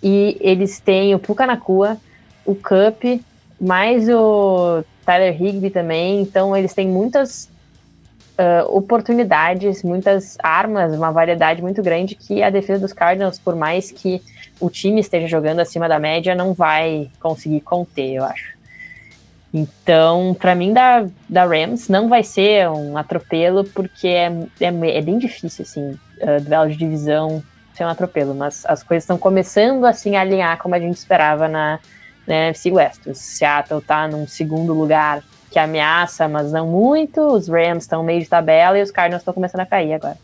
e eles têm o Puka Nakua, o Cup, mais o Tyler Higby também, então eles têm muitas uh, oportunidades, muitas armas, uma variedade muito grande que a defesa dos Cardinals, por mais que o time esteja jogando acima da média, não vai conseguir conter, eu acho. Então, para mim, da, da Rams, não vai ser um atropelo, porque é, é, é bem difícil, assim, uh, duelo de divisão ser um atropelo, mas as coisas estão começando, assim, a alinhar como a gente esperava na, na NFC West. O Seattle tá num segundo lugar que ameaça, mas não muito, os Rams estão meio de tabela e os Cardinals estão começando a cair agora.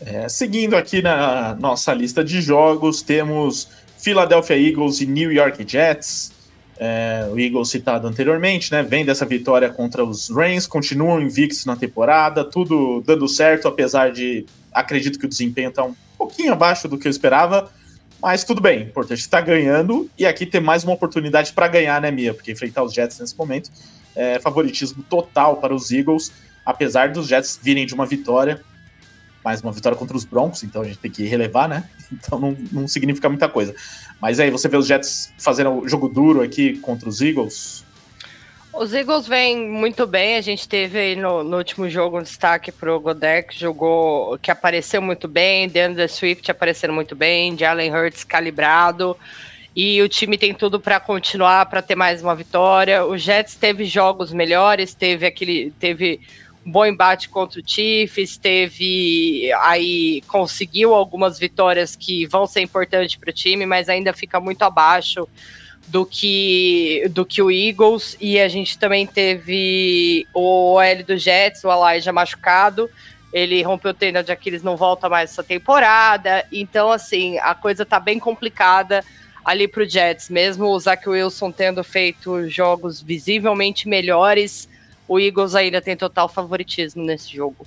É, seguindo aqui na nossa lista de jogos, temos Philadelphia Eagles e New York Jets. É, o Eagles citado anteriormente, né? Vem dessa vitória contra os Rams, continuam invictos na temporada, tudo dando certo, apesar de acredito que o desempenho está um pouquinho abaixo do que eu esperava, mas tudo bem, importante está ganhando e aqui tem mais uma oportunidade para ganhar, né, Mia? Porque enfrentar os Jets nesse momento é favoritismo total para os Eagles, apesar dos Jets virem de uma vitória mais uma vitória contra os Broncos, então a gente tem que relevar, né? <laughs> Então não, não significa muita coisa. Mas aí, você vê os Jets fazendo o jogo duro aqui contra os Eagles? Os Eagles vêm muito bem. A gente teve aí no, no último jogo um destaque para o Goddard, que jogou, que apareceu muito bem, DeAndre Swift aparecendo muito bem, Jalen Hurts calibrado. E o time tem tudo para continuar, para ter mais uma vitória. O Jets teve jogos melhores, teve aquele, teve bom embate contra o Chiefs, teve aí conseguiu algumas vitórias que vão ser importantes para o time, mas ainda fica muito abaixo do que do que o Eagles e a gente também teve o OL do Jets, o Elijah machucado. Ele rompeu o tendão de Aquiles, não volta mais essa temporada. Então, assim, a coisa tá bem complicada ali pro Jets. Mesmo o Zach Wilson tendo feito jogos visivelmente melhores, o Eagles ainda tem total favoritismo nesse jogo.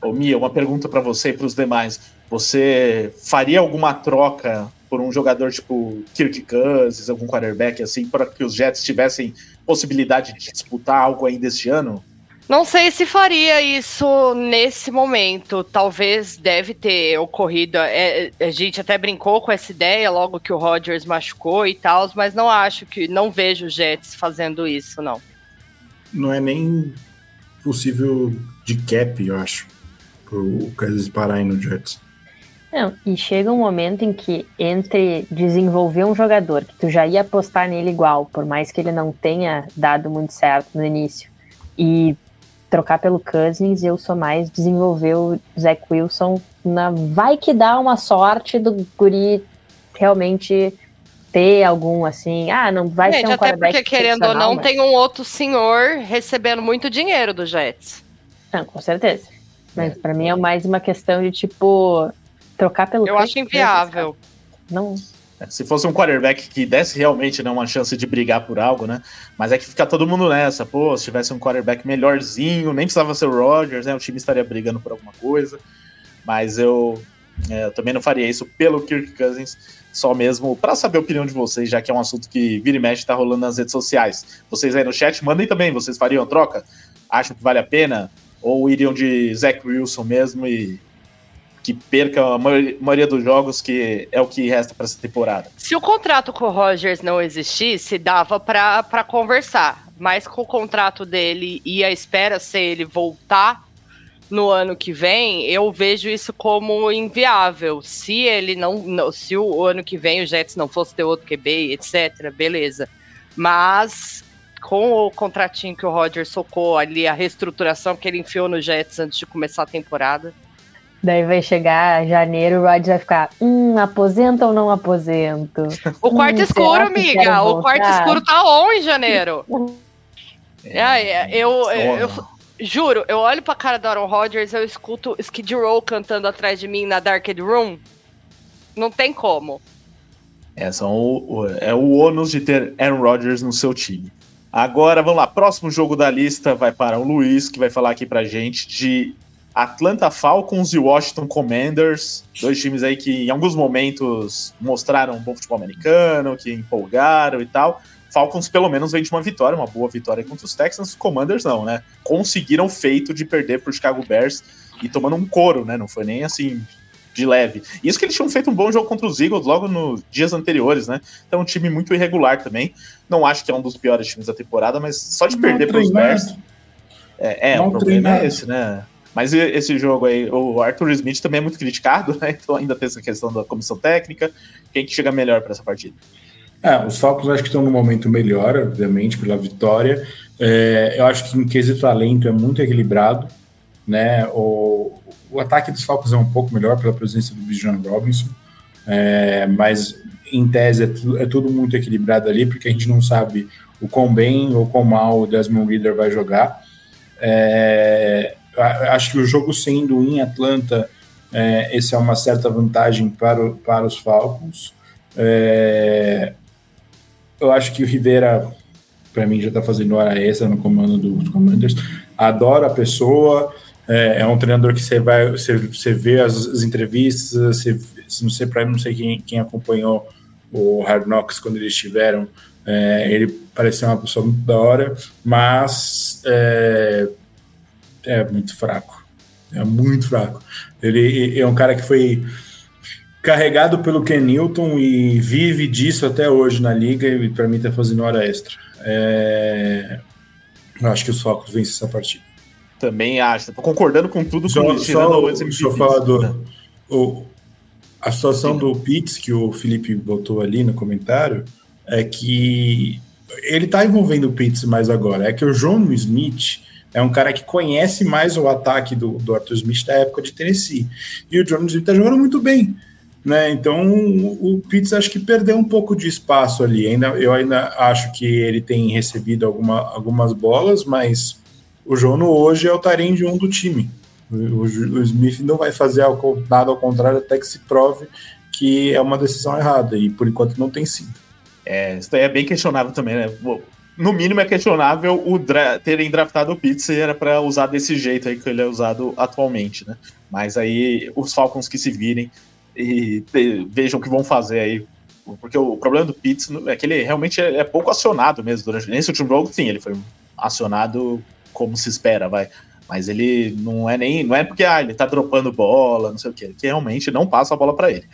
Ô Mia, uma pergunta para você e para os demais. Você faria alguma troca por um jogador tipo Kirk Cousins, algum quarterback assim, para que os Jets tivessem possibilidade de disputar algo ainda este ano? Não sei se faria isso nesse momento. Talvez deve ter ocorrido. É, a gente até brincou com essa ideia logo que o Rodgers machucou e tal, mas não acho que. Não vejo os Jets fazendo isso, não não é nem possível de cap, eu acho, pro Kansas parar aí no Jets. Não, e chega um momento em que entre desenvolver um jogador que tu já ia apostar nele igual, por mais que ele não tenha dado muito certo no início, e trocar pelo Cousins, eu sou mais desenvolver o Zach Wilson na vai que dá uma sorte do guri realmente ter algum assim, ah, não vai Gente, ser um até porque querendo ou não, mas... tem um outro senhor recebendo muito dinheiro do Jets. Não, com certeza. Mas é. para mim é mais uma questão de tipo trocar pelo Eu acho inviável. Não. É, se fosse um quarterback que desse realmente né, uma chance de brigar por algo, né? Mas é que fica todo mundo nessa. Pô, se tivesse um quarterback melhorzinho, nem precisava ser o Rodgers, né? O time estaria brigando por alguma coisa. Mas eu, é, eu também não faria isso pelo Kirk Cousins só mesmo para saber a opinião de vocês, já que é um assunto que vira e mexe tá rolando nas redes sociais. Vocês aí no chat, mandem também, vocês fariam troca? Acham que vale a pena? Ou iriam de Zach Wilson mesmo e que perca a maioria dos jogos, que é o que resta para essa temporada. Se o contrato com o Rogers não existisse, dava para conversar. Mas com o contrato dele e a espera ser ele voltar no ano que vem, eu vejo isso como inviável. Se ele não, não se o ano que vem o Jets não fosse ter outro QB, etc, beleza. Mas com o contratinho que o Roger socou ali, a reestruturação que ele enfiou no Jets antes de começar a temporada, Daí vai chegar janeiro, o Rod vai ficar, hum, aposenta ou não aposento? O quarto hum, escuro, amiga, o quarto escuro tá on em janeiro. <laughs> é, eu, eu, eu, juro, eu olho pra cara do Aaron Rodgers, eu escuto Skid Row cantando atrás de mim na Dark Room. Não tem como. É, são o, é o ônus de ter Aaron Rodgers no seu time. Agora, vamos lá, próximo jogo da lista vai para o Luiz, que vai falar aqui pra gente de Atlanta Falcons e Washington Commanders, dois times aí que em alguns momentos mostraram um bom futebol americano, que empolgaram e tal. Falcons pelo menos vem de uma vitória, uma boa vitória contra os Texans, Commanders não, né? Conseguiram feito de perder para o Chicago Bears e tomando um couro, né? Não foi nem assim de leve. Isso que eles tinham feito um bom jogo contra os Eagles logo nos dias anteriores, né? Então um time muito irregular também. Não acho que é um dos piores times da temporada, mas só de perder para os Bears. É, é o problema é esse, né? Mas esse jogo aí, o Arthur Smith também é muito criticado, né? <laughs> Então ainda tem essa questão da comissão técnica. Quem que chega melhor para essa partida? É, os Falcons acho que estão no momento melhor, obviamente, pela vitória. É, eu acho que em quesito talento é muito equilibrado, né? O, o ataque dos Falcons é um pouco melhor pela presença do Bijan Robinson, é, mas em tese é tudo, é tudo, muito equilibrado ali, porque a gente não sabe o quão bem ou quão mal o Desmond Reader vai jogar. É, acho que o jogo sendo em Atlanta, é, é uma certa vantagem para, o, para os Falcons. É, eu acho que o Rivera, para mim, já está fazendo hora extra no comando dos Commanders. Adora a pessoa, é, é, um treinador que você vai, você, você vê as, as entrevistas, você, não sei para não sei quem, quem acompanhou o Hard Knocks quando eles estiveram, é, ele parecia uma pessoa muito da hora, mas é, é muito fraco. É muito fraco. Ele é um cara que foi carregado pelo Ken Newton e vive disso até hoje na liga e para mim tá fazendo hora extra. É... Eu acho que os Falcons vencem essa partida. Também acho. Tô concordando com tudo só, com só, o Deixa eu falar do, né? o, a situação Sim. do Pitts que o Felipe botou ali no comentário é que ele tá envolvendo o Pitts mais agora. É que o João Smith é um cara que conhece mais o ataque do, do Arthur Smith da época de Tennessee. E o Jones Smith tá jogando muito bem. Né? Então o Pitts acho que perdeu um pouco de espaço ali. Ainda, eu ainda acho que ele tem recebido alguma, algumas bolas, mas o Jono hoje é o tarim de um do time. O, o, o Smith não vai fazer nada ao contrário até que se prove que é uma decisão errada, e por enquanto não tem sido. É, isso daí é bem questionável também, né? No mínimo é questionável o dra terem draftado o Pitts era para usar desse jeito aí que ele é usado atualmente, né? Mas aí os Falcons que se virem e vejam o que vão fazer aí. Porque o problema do Pitts é que ele realmente é, é pouco acionado mesmo durante nesse último jogo, sim, ele foi acionado como se espera, vai. Mas ele não é nem. Não é porque ah, ele tá dropando bola, não sei o quê, que realmente não passa a bola para ele.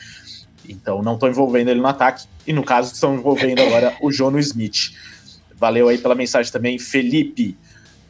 Então não estão envolvendo ele no ataque. E no caso, estão envolvendo agora o Jono Smith. Valeu aí pela mensagem também, Felipe.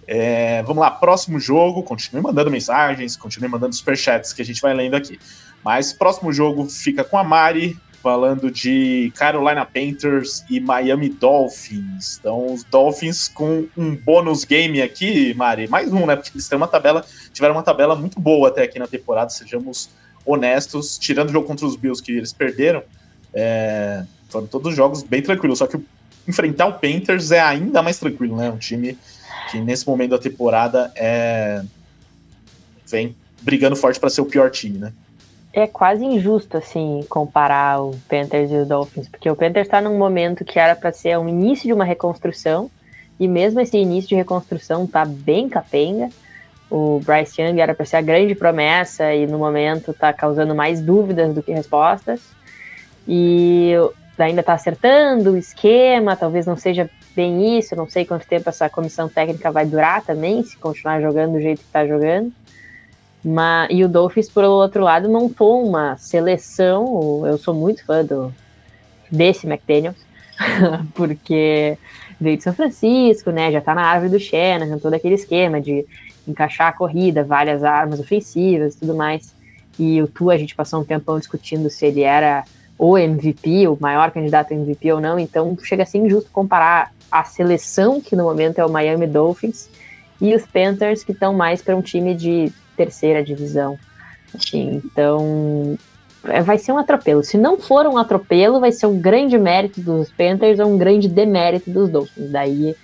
É, vamos lá, próximo jogo. Continue mandando mensagens, continue mandando superchats que a gente vai lendo aqui. Mas próximo jogo fica com a Mari, falando de Carolina Panthers e Miami Dolphins. Então, os Dolphins com um bônus game aqui, Mari. Mais um, né? Porque eles têm uma tabela, tiveram uma tabela muito boa até aqui na temporada, sejamos honestos. Tirando o jogo contra os Bills que eles perderam, é, foram todos jogos bem tranquilos. Só que o enfrentar o Panthers é ainda mais tranquilo, né? Um time que nesse momento da temporada é vem brigando forte para ser o pior time, né? É quase injusto assim comparar o Panthers e o Dolphins, porque o Panthers está num momento que era para ser o início de uma reconstrução e mesmo esse início de reconstrução tá bem capenga. O Bryce Young era para ser a grande promessa e no momento está causando mais dúvidas do que respostas. E ainda está acertando o esquema, talvez não seja bem isso, não sei quanto tempo essa comissão técnica vai durar também, se continuar jogando do jeito que está jogando. Mas, e o Dolphins, por outro lado, montou uma seleção. Eu sou muito fã do, desse McDaniels, <laughs> porque veio de São Francisco, né? Já tá na árvore do Shannon, todo aquele esquema de encaixar a corrida, várias armas ofensivas e tudo mais. E o Tu, a gente passou um tempão discutindo se ele era o MVP, o maior candidato a MVP ou não, então chega a ser injusto comparar a seleção, que no momento é o Miami Dolphins, e os Panthers, que estão mais para um time de terceira divisão. Assim, então, é, vai ser um atropelo. Se não for um atropelo, vai ser um grande mérito dos Panthers ou um grande demérito dos Dolphins. Daí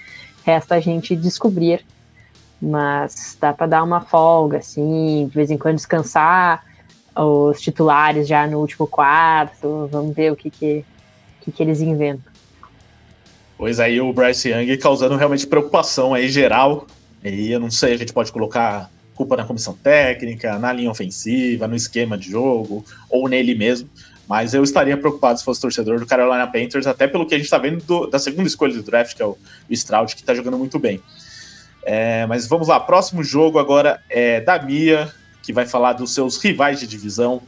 resta a gente descobrir. Mas dá para dar uma folga, assim, de vez em quando descansar os titulares já no último quarto. Vamos ver o que, que, que, que eles inventam. Pois aí o Bryce Young causando realmente preocupação aí geral. E eu não sei, a gente pode colocar culpa na comissão técnica, na linha ofensiva, no esquema de jogo, ou nele mesmo. Mas eu estaria preocupado se fosse torcedor do Carolina Panthers, até pelo que a gente está vendo do, da segunda escolha do draft, que é o, o Stroud, que está jogando muito bem. É, mas vamos lá, próximo jogo agora é da Mia, que vai falar dos seus rivais de divisão.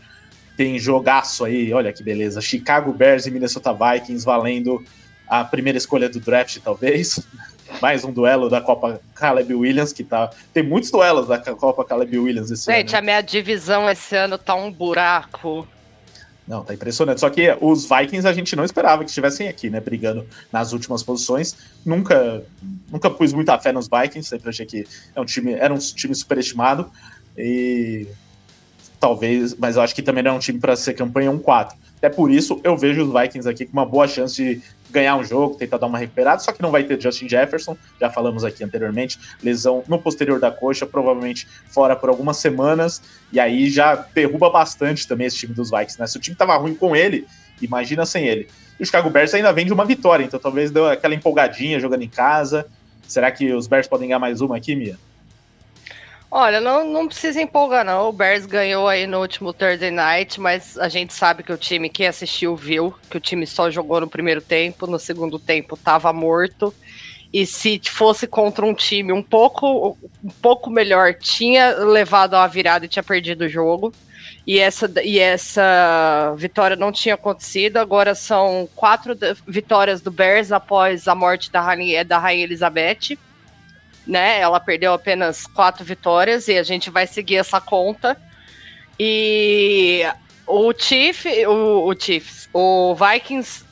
Tem jogaço aí, olha que beleza. Chicago Bears e Minnesota Vikings valendo a primeira escolha do draft, talvez <laughs> mais um duelo da Copa Caleb Williams, que tá. Tem muitos duelos da Copa Caleb Williams esse Gente, ano. Gente, a minha divisão esse ano tá um buraco. Não, tá impressionante. Só que os Vikings a gente não esperava que estivessem aqui, né? Brigando nas últimas posições. Nunca, nunca pus muita fé nos Vikings, sempre achei que é um time, era um time superestimado. E talvez, mas eu acho que também não é um time para ser campanha 1-4. Até por isso eu vejo os Vikings aqui com uma boa chance de ganhar um jogo, tentar dar uma recuperada, só que não vai ter Justin Jefferson, já falamos aqui anteriormente, lesão no posterior da coxa, provavelmente fora por algumas semanas, e aí já derruba bastante também esse time dos Vikings, né? Se o time tava ruim com ele, imagina sem ele. E o Chicago Bears ainda vem de uma vitória, então talvez deu aquela empolgadinha jogando em casa. Será que os Bears podem ganhar mais uma aqui, Mia? Olha, não, não precisa empolgar, não. O Bears ganhou aí no último Thursday night, mas a gente sabe que o time, quem assistiu, viu que o time só jogou no primeiro tempo, no segundo tempo tava morto. E se fosse contra um time um pouco, um pouco melhor, tinha levado a virada e tinha perdido o jogo. E essa, e essa vitória não tinha acontecido. Agora são quatro vitórias do Bears após a morte da Rainha, da Rainha Elizabeth né? Ela perdeu apenas quatro vitórias e a gente vai seguir essa conta. E o Chief, o, o Chiefs, o Vikings,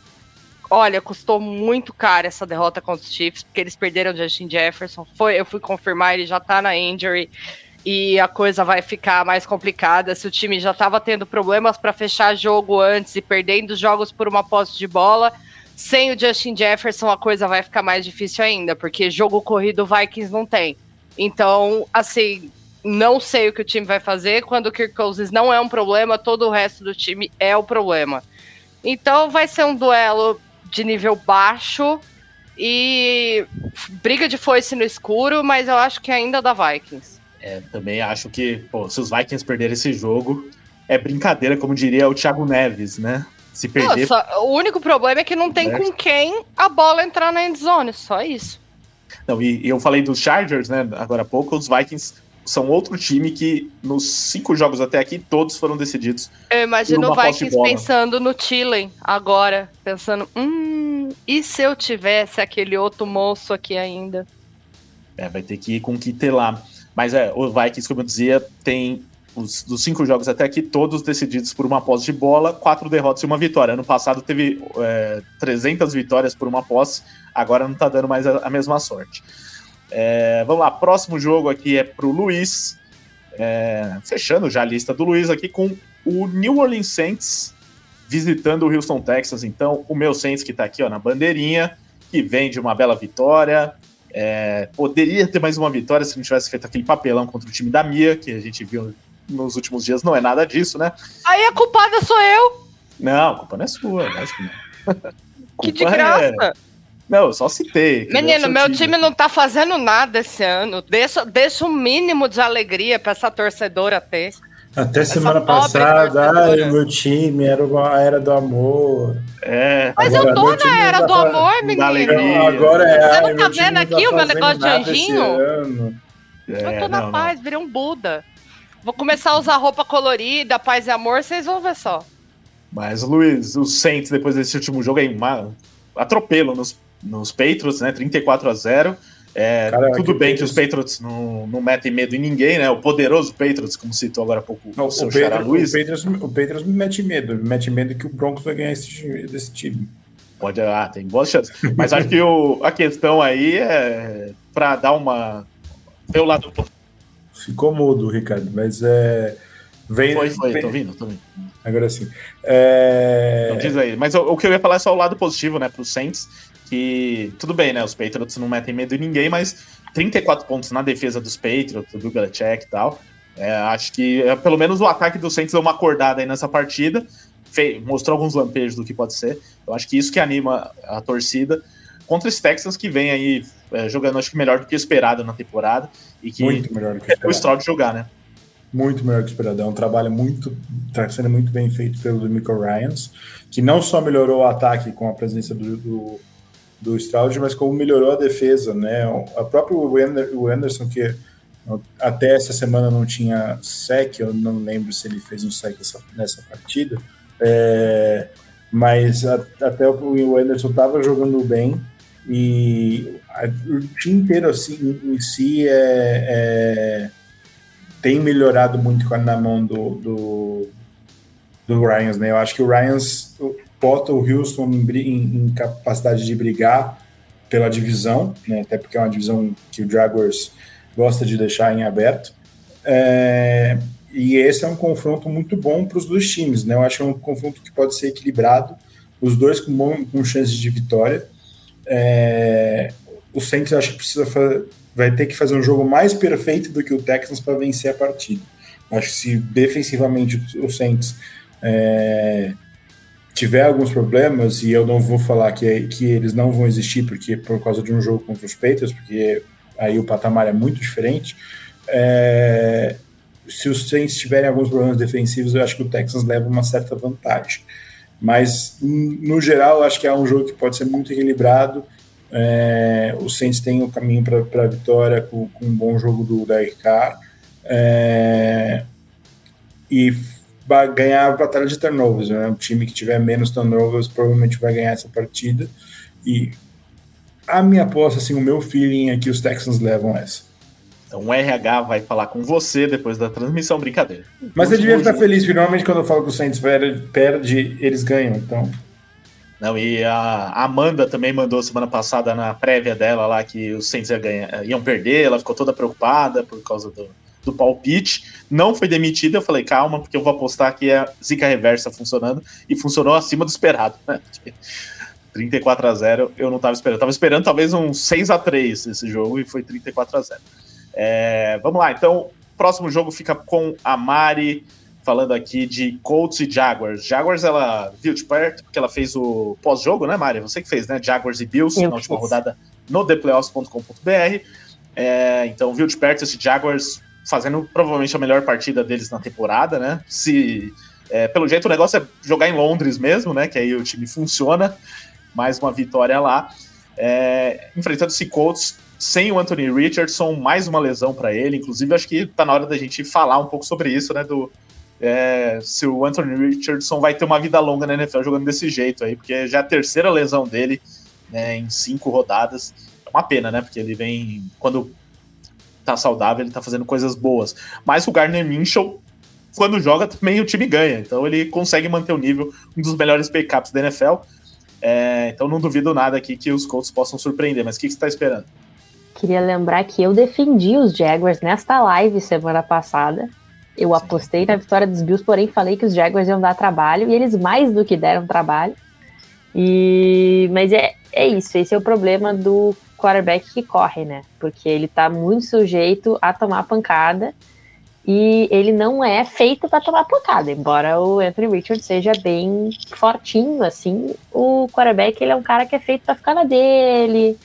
olha, custou muito caro essa derrota contra os Chiefs, porque eles perderam o Justin Jefferson. Foi, eu fui confirmar, ele já tá na injury e a coisa vai ficar mais complicada. Se o time já estava tendo problemas para fechar jogo antes e perdendo jogos por uma posse de bola, sem o Justin Jefferson, a coisa vai ficar mais difícil ainda, porque jogo corrido o Vikings não tem. Então, assim, não sei o que o time vai fazer. Quando o Kirk Cousins não é um problema, todo o resto do time é o problema. Então, vai ser um duelo de nível baixo e briga de foice no escuro, mas eu acho que ainda dá Vikings. É, também acho que, pô, se os Vikings perderem esse jogo, é brincadeira, como diria o Thiago Neves, né? Se perder. Nossa, o único problema é que não tem com quem a bola entrar na endzone, só isso. Não, e, e eu falei dos Chargers, né? Agora há pouco, os Vikings são outro time que nos cinco jogos até aqui, todos foram decididos. Eu imagino o Vikings pensando no Tillen agora, pensando, hum, e se eu tivesse aquele outro moço aqui ainda? É, vai ter que ir com o que ter lá. Mas é, o Vikings, como eu dizia, tem os, dos cinco jogos até aqui, todos decididos por uma posse de bola, quatro derrotas e uma vitória. Ano passado teve é, 300 vitórias por uma posse, agora não tá dando mais a, a mesma sorte. É, vamos lá, próximo jogo aqui é pro Luiz. É, fechando já a lista do Luiz aqui com o New Orleans Saints visitando o Houston Texas. Então, o meu Saints que tá aqui ó, na bandeirinha, que vem de uma bela vitória. É, poderia ter mais uma vitória se não tivesse feito aquele papelão contra o time da Mia, que a gente viu nos últimos dias não é nada disso, né? Aí a culpada sou eu. Não, a culpa não é sua, acho que não. <laughs> que de graça. É... Não, eu só citei. Menino, meu time. time não tá fazendo nada esse ano. Deixa, deixa um mínimo de alegria pra essa torcedora ter. Até essa semana passada, ai, meu time era a era do amor. É. Mas eu tô na era do amor, menino. Agora é. Você não tá vendo aqui tá o meu negócio de anjinho? É, eu tô na não, paz, não. virei um Buda. Vou começar a usar roupa colorida, paz e amor, vocês vão ver só. Mas, Luiz, o Saints, depois desse último jogo aí, uma, atropelo nos, nos Patriots, né? 34 a 0 é, tudo que bem que os Patriots não, não metem medo em ninguém, né? O poderoso Patriots, como citou agora há pouco não, o seu Pedro, Luiz. O Patriots, o Patriots me mete medo, me mete medo que o Broncos vai ganhar esse, desse time. Pode, ah, tem boas chances. Mas acho que o, a questão aí é para dar uma. Ver o lado. Ficou mudo, Ricardo, mas é. Vem, foi, foi, vem... tô vindo, tô vindo. Agora sim. É... Não diz aí. Mas o, o, que eu ia falar é só o lado positivo, né, pro Saints que tudo bem, né? Os Patriots não metem medo em ninguém, mas 34 pontos na defesa dos Patriots, do Belichick e tal. É, acho que é, pelo menos o ataque do Saints deu uma acordada aí nessa partida, fez, mostrou alguns lampejos do que pode ser. Eu acho que isso que anima a torcida contra os Texans que vem aí é, jogando acho que melhor do que esperado na temporada e que muito melhor do que esperado. o Stroud jogar, né? Muito melhor que esperado. É um trabalho muito. Está sendo muito bem feito pelo Michael Ryans, que não só melhorou o ataque com a presença do, do do Stroud, mas como melhorou a defesa, né? A próprio o Anderson, que até essa semana não tinha sec, eu não lembro se ele fez um sec nessa partida, é, mas a, até o Anderson estava jogando bem e a, o time inteiro assim em si é, é, tem melhorado muito na mão do, do, do Ryans, né? Eu acho que o Ryans bota o Houston em, em, capacidade de brigar pela divisão, né, até porque é uma divisão que o Jaguars gosta de deixar em aberto. É, e esse é um confronto muito bom para os dois times, né? Eu acho que é um confronto que pode ser equilibrado, os dois com, com chances de vitória. É, o Saints acho que precisa vai ter que fazer um jogo mais perfeito do que o Texans para vencer a partida. Acho que se defensivamente o Saints é, tiver alguns problemas, e eu não vou falar que, que eles não vão existir porque por causa de um jogo contra os Patriots, porque aí o patamar é muito diferente. É, se os Saints tiverem alguns problemas defensivos, eu acho que o Texans leva uma certa vantagem. Mas, no geral, acho que é um jogo que pode ser muito equilibrado. É, o Saints tem o um caminho para a vitória com, com, um bom jogo do Carr. É, e vai ganhar a batalha de turnovers. Né? O time que tiver menos turnovers provavelmente vai ganhar essa partida. E a minha aposta, assim, o meu feeling é que os Texans levam essa. Então o RH vai falar com você depois da transmissão, brincadeira. Mas você devia ficar feliz, porque normalmente quando eu falo que o Saints perde, eles ganham, então... Não, e a Amanda também mandou semana passada na prévia dela lá que os Saints iam, ganhar, iam perder, ela ficou toda preocupada por causa do, do palpite, não foi demitido. Eu falei, calma, porque eu vou apostar que é zica reversa funcionando, e funcionou acima do esperado, né? <laughs> 34 a 0 eu não estava esperando. Eu tava esperando talvez um 6 a 3 esse jogo, e foi 34 a 0 é, Vamos lá, então, próximo jogo fica com a Mari, falando aqui de Colts e Jaguars. Jaguars, ela viu de perto, porque ela fez o pós-jogo, né, Mari? Você que fez, né? Jaguars e Bills, eu na última fiz. rodada no theplayoffs.com.br. É, então, viu de perto esse Jaguars fazendo provavelmente a melhor partida deles na temporada, né? Se é, pelo jeito o negócio é jogar em Londres mesmo, né? Que aí o time funciona. Mais uma vitória lá. É, enfrentando esse Colts sem o Anthony Richardson, mais uma lesão para ele. Inclusive, acho que tá na hora da gente falar um pouco sobre isso, né? Do é, se o Anthony Richardson vai ter uma vida longa na NFL jogando desse jeito aí, porque já é a terceira lesão dele né, em cinco rodadas. É uma pena, né? Porque ele vem quando tá saudável, ele tá fazendo coisas boas. Mas o Gardner Minshew, quando joga, também o time ganha. Então ele consegue manter o nível, um dos melhores backups da NFL. É, então não duvido nada aqui que os Colts possam surpreender. Mas o que, que você tá esperando? Queria lembrar que eu defendi os Jaguars nesta live semana passada. Eu apostei na vitória dos Bills, porém falei que os Jaguars iam dar trabalho e eles mais do que deram trabalho. E mas é, é isso, esse é o problema do quarterback que corre, né? Porque ele tá muito sujeito a tomar pancada e ele não é feito para tomar pancada, embora o Anthony Richards seja bem fortinho, assim, o quarterback ele é um cara que é feito para ficar na dele,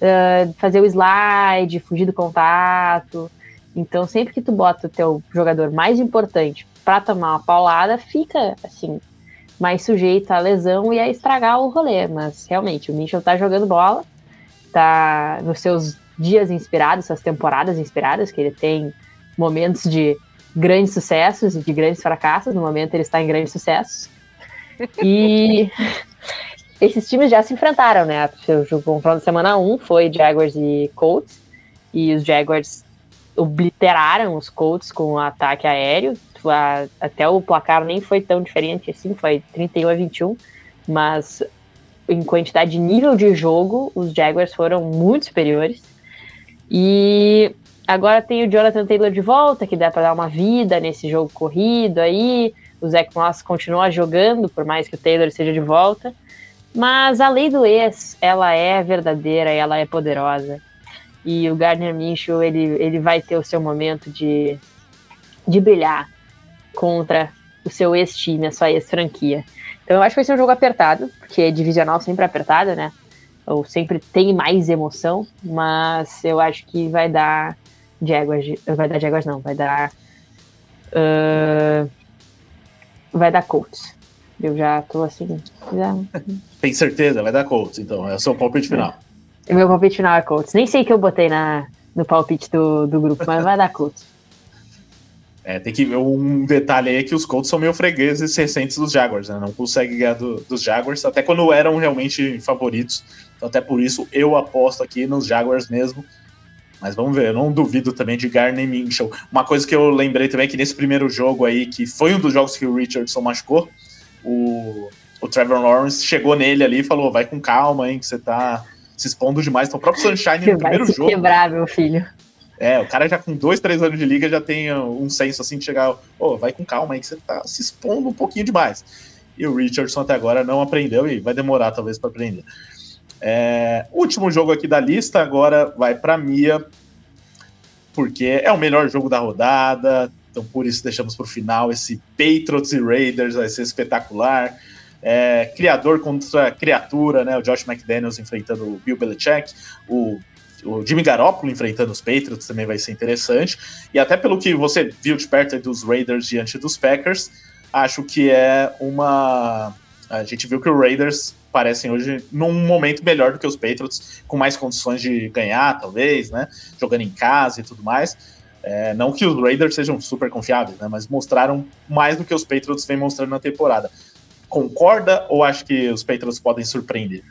uh, fazer o slide, fugir do contato. Então, sempre que tu bota o teu jogador mais importante para tomar uma paulada, fica assim mais sujeito à lesão e a estragar o rolê. Mas realmente, o Mitchell tá jogando bola, tá nos seus dias inspirados, suas temporadas inspiradas, que ele tem momentos de grandes sucessos e de grandes fracassos. No momento ele está em grandes sucessos. E <laughs> esses times já se enfrentaram, né? O confronto da semana 1 foi Jaguars e Colts. E os Jaguars obliteraram os Colts com o ataque aéreo. Até o placar nem foi tão diferente assim, foi 31 a 21. Mas em quantidade de nível de jogo, os Jaguars foram muito superiores. E agora tem o Jonathan Taylor de volta, que dá para dar uma vida nesse jogo corrido aí. O Zach Moss continua jogando, por mais que o Taylor seja de volta. Mas a lei do ex, ela é verdadeira, ela é poderosa. E o Gardner Minshew, ele, ele vai ter o seu momento de, de brilhar contra o seu ex-time, a sua ex-franquia. Então eu acho que vai ser um jogo apertado, porque é divisional sempre apertado, né? Ou sempre tem mais emoção, mas eu acho que vai dar Jaguars, vai dar Jaguars não, vai dar uh, vai dar Colts. Eu já tô assim. Já... Tem certeza? Vai dar Colts, então. É o seu palpite final. É. Meu palpite final é Colts. Nem sei que eu botei na, no palpite do, do grupo, mas vai dar Colts. <laughs> É, tem que ver um detalhe aí é que os Colts são meio fregueses recentes dos Jaguars, né? Não conseguem ganhar do, dos Jaguars, até quando eram realmente favoritos. Então, até por isso, eu aposto aqui nos Jaguars mesmo. Mas vamos ver, eu não duvido também de Garner Minchel. Uma coisa que eu lembrei também é que nesse primeiro jogo aí, que foi um dos jogos que o Richardson machucou, o, o Trevor Lawrence chegou nele ali e falou: vai com calma, hein, que você tá se expondo demais. Então, o próprio Sunshine no primeiro jogo. quebrar, meu filho. É, o cara já com dois, três anos de liga já tem um senso assim de chegar, ô, oh, vai com calma aí que você tá se expondo um pouquinho demais. E o Richardson até agora não aprendeu e vai demorar talvez para aprender. É, último jogo aqui da lista agora vai para Mia, porque é o melhor jogo da rodada, então por isso deixamos para o final esse Patriots e Raiders vai ser espetacular. É, criador contra criatura, né? O Josh McDaniels enfrentando o Bill Belichick, o o Jimmy Garoppolo enfrentando os Patriots também vai ser interessante. E até pelo que você viu de perto dos Raiders diante dos Packers, acho que é uma. A gente viu que os Raiders parecem hoje num momento melhor do que os Patriots, com mais condições de ganhar, talvez, né? Jogando em casa e tudo mais. É, não que os Raiders sejam super confiáveis, né? Mas mostraram mais do que os Patriots vêm mostrando na temporada. Concorda ou acha que os Patriots podem surpreender?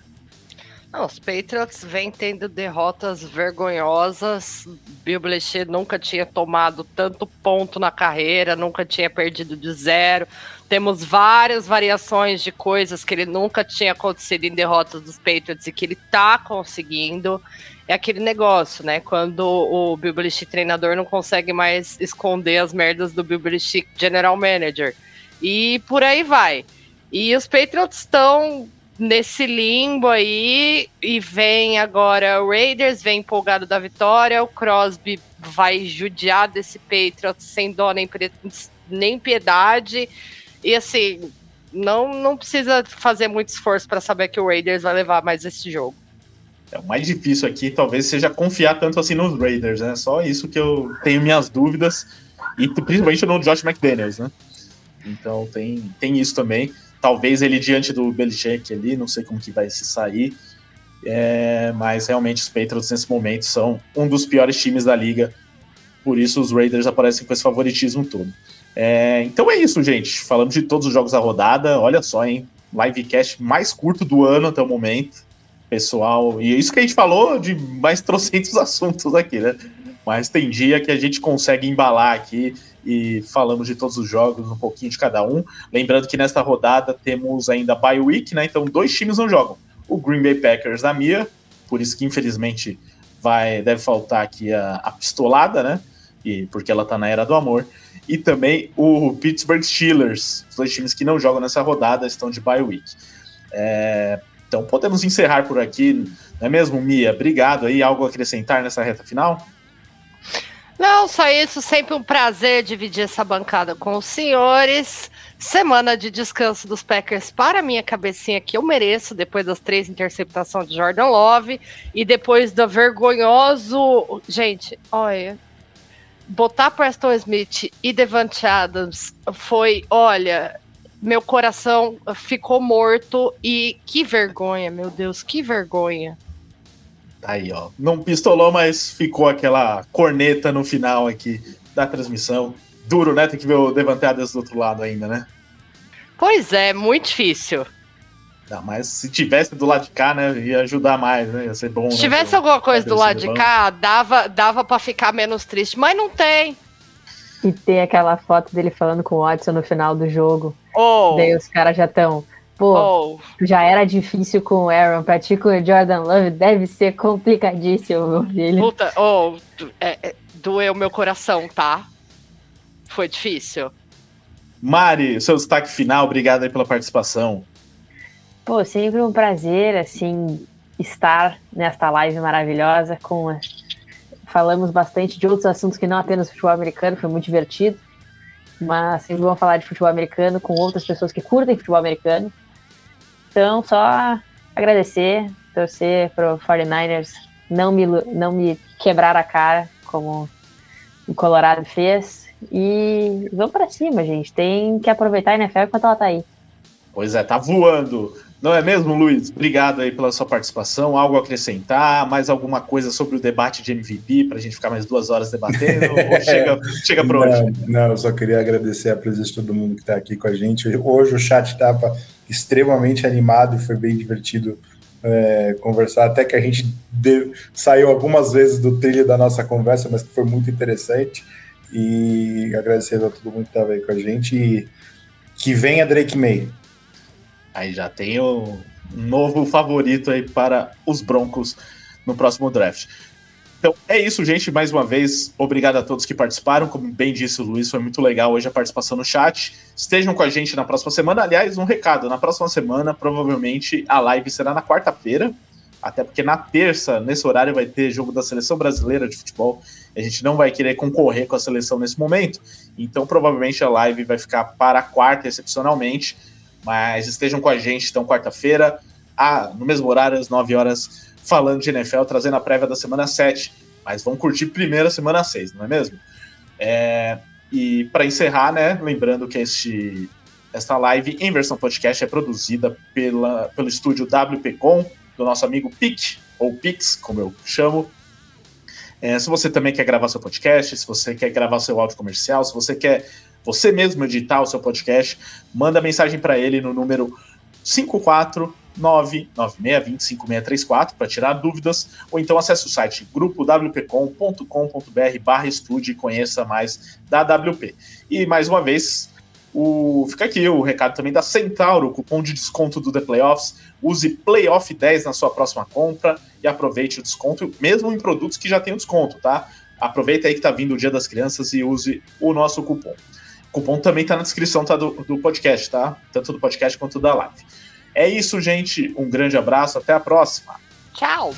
Não, os Patriots vêm tendo derrotas vergonhosas. Bill Belichick nunca tinha tomado tanto ponto na carreira, nunca tinha perdido de zero. Temos várias variações de coisas que ele nunca tinha acontecido em derrotas dos Patriots e que ele tá conseguindo. É aquele negócio, né? Quando o Bill Belichick treinador não consegue mais esconder as merdas do Bill Belichick general manager. E por aí vai. E os Patriots estão nesse limbo aí e vem agora o Raiders, vem empolgado da vitória, o Crosby vai judiar desse Patriots sem dó nem, nem piedade e assim, não, não precisa fazer muito esforço para saber que o Raiders vai levar mais esse jogo. É, o mais difícil aqui talvez seja confiar tanto assim nos Raiders, né? Só isso que eu tenho minhas dúvidas e principalmente no Josh McDaniels, né? Então tem, tem isso também talvez ele diante do Belichick ali, não sei como que vai se sair, é, mas realmente os Patriots nesse momento são um dos piores times da liga, por isso os Raiders aparecem com esse favoritismo todo. É, então é isso, gente. Falamos de todos os jogos da rodada. Olha só, hein? Livecast mais curto do ano até o momento. Pessoal, e isso que a gente falou de mais <laughs> trocentos assuntos aqui, né? Mas tem dia que a gente consegue embalar aqui e falamos de todos os jogos, um pouquinho de cada um. Lembrando que nesta rodada temos ainda bye week, né? Então dois times não jogam. O Green Bay Packers da Mia, por isso que infelizmente vai deve faltar aqui a, a pistolada, né? E porque ela tá na era do amor. E também o Pittsburgh Steelers, os dois times que não jogam nessa rodada estão de bye week. É, então podemos encerrar por aqui, não é mesmo, Mia? Obrigado aí. Algo a acrescentar nessa reta final? Não, só isso. Sempre um prazer dividir essa bancada com os senhores. Semana de descanso dos Packers para minha cabecinha que eu mereço depois das três interceptações de Jordan Love e depois do vergonhoso. Gente, olha. Botar Preston Smith e Devante Adams foi, olha, meu coração ficou morto e que vergonha, meu Deus, que vergonha. Aí, ó. Não pistolou, mas ficou aquela corneta no final aqui da transmissão. duro, né? Tem que ver o Devante Adams do outro lado ainda, né? Pois é, muito difícil. Não, mas se tivesse do lado de cá, né, ia ajudar mais, né? Ia ser bom. Se né, tivesse alguma coisa do lado de cá, dava, dava para ficar menos triste, mas não tem. E tem aquela foto dele falando com o Watson no final do jogo. Oh. Daí os caras já estão. Pô, oh. já era difícil com o Aaron, pra ti com o Jordan Love deve ser complicadíssimo, meu filho. Puta, oh, é, é, doeu meu coração, tá? Foi difícil. Mari, seu destaque final, obrigado aí pela participação. Pô, sempre um prazer, assim, estar nesta live maravilhosa com falamos bastante de outros assuntos que não apenas futebol americano, foi muito divertido. Mas sempre vamos falar de futebol americano com outras pessoas que curtem futebol americano. Então, só agradecer, torcer para o 49ers não me, não me quebrar a cara, como o Colorado fez. E vamos para cima, gente. Tem que aproveitar a NFL enquanto ela tá aí. Pois é, tá voando. Não é mesmo, Luiz? Obrigado aí pela sua participação. Algo a acrescentar? Mais alguma coisa sobre o debate de MVP para a gente ficar mais duas horas debatendo? ou <laughs> chega, chega para hoje? Não, eu só queria agradecer a presença de todo mundo que está aqui com a gente. Hoje o chat estava extremamente animado, foi bem divertido é, conversar, até que a gente deu, saiu algumas vezes do trilho da nossa conversa, mas que foi muito interessante. E agradecer a todo mundo que estava aí com a gente. E que venha Drake May. Aí já tem um novo favorito aí para os Broncos no próximo draft. Então é isso, gente. Mais uma vez, obrigado a todos que participaram. Como bem disse o Luiz, foi muito legal hoje a participação no chat. Estejam com a gente na próxima semana. Aliás, um recado: na próxima semana, provavelmente a live será na quarta-feira. Até porque na terça, nesse horário, vai ter jogo da seleção brasileira de futebol. A gente não vai querer concorrer com a seleção nesse momento. Então, provavelmente a live vai ficar para a quarta, excepcionalmente. Mas estejam com a gente, então, quarta-feira, no mesmo horário, às 9 horas, falando de NFL, trazendo a prévia da semana 7. Mas vamos curtir primeiro a semana 6, não é mesmo? É, e para encerrar, né, lembrando que este, esta live em versão podcast é produzida pela, pelo estúdio WPcom, do nosso amigo Pic, ou Pix, como eu chamo. É, se você também quer gravar seu podcast, se você quer gravar seu áudio comercial, se você quer você mesmo editar o seu podcast, manda mensagem para ele no número 54996205634 para tirar dúvidas, ou então acesse o site grupowpcom.com.br estude e conheça mais da WP. E mais uma vez, o, fica aqui o recado também da Centauro, cupom de desconto do The Playoffs. Use Playoff 10 na sua próxima compra e aproveite o desconto, mesmo em produtos que já tem desconto, tá? Aproveita aí que tá vindo o Dia das Crianças e use o nosso cupom. Cupom também tá na descrição tá, do, do podcast, tá? Tanto do podcast quanto da live. É isso, gente. Um grande abraço. Até a próxima. Tchau.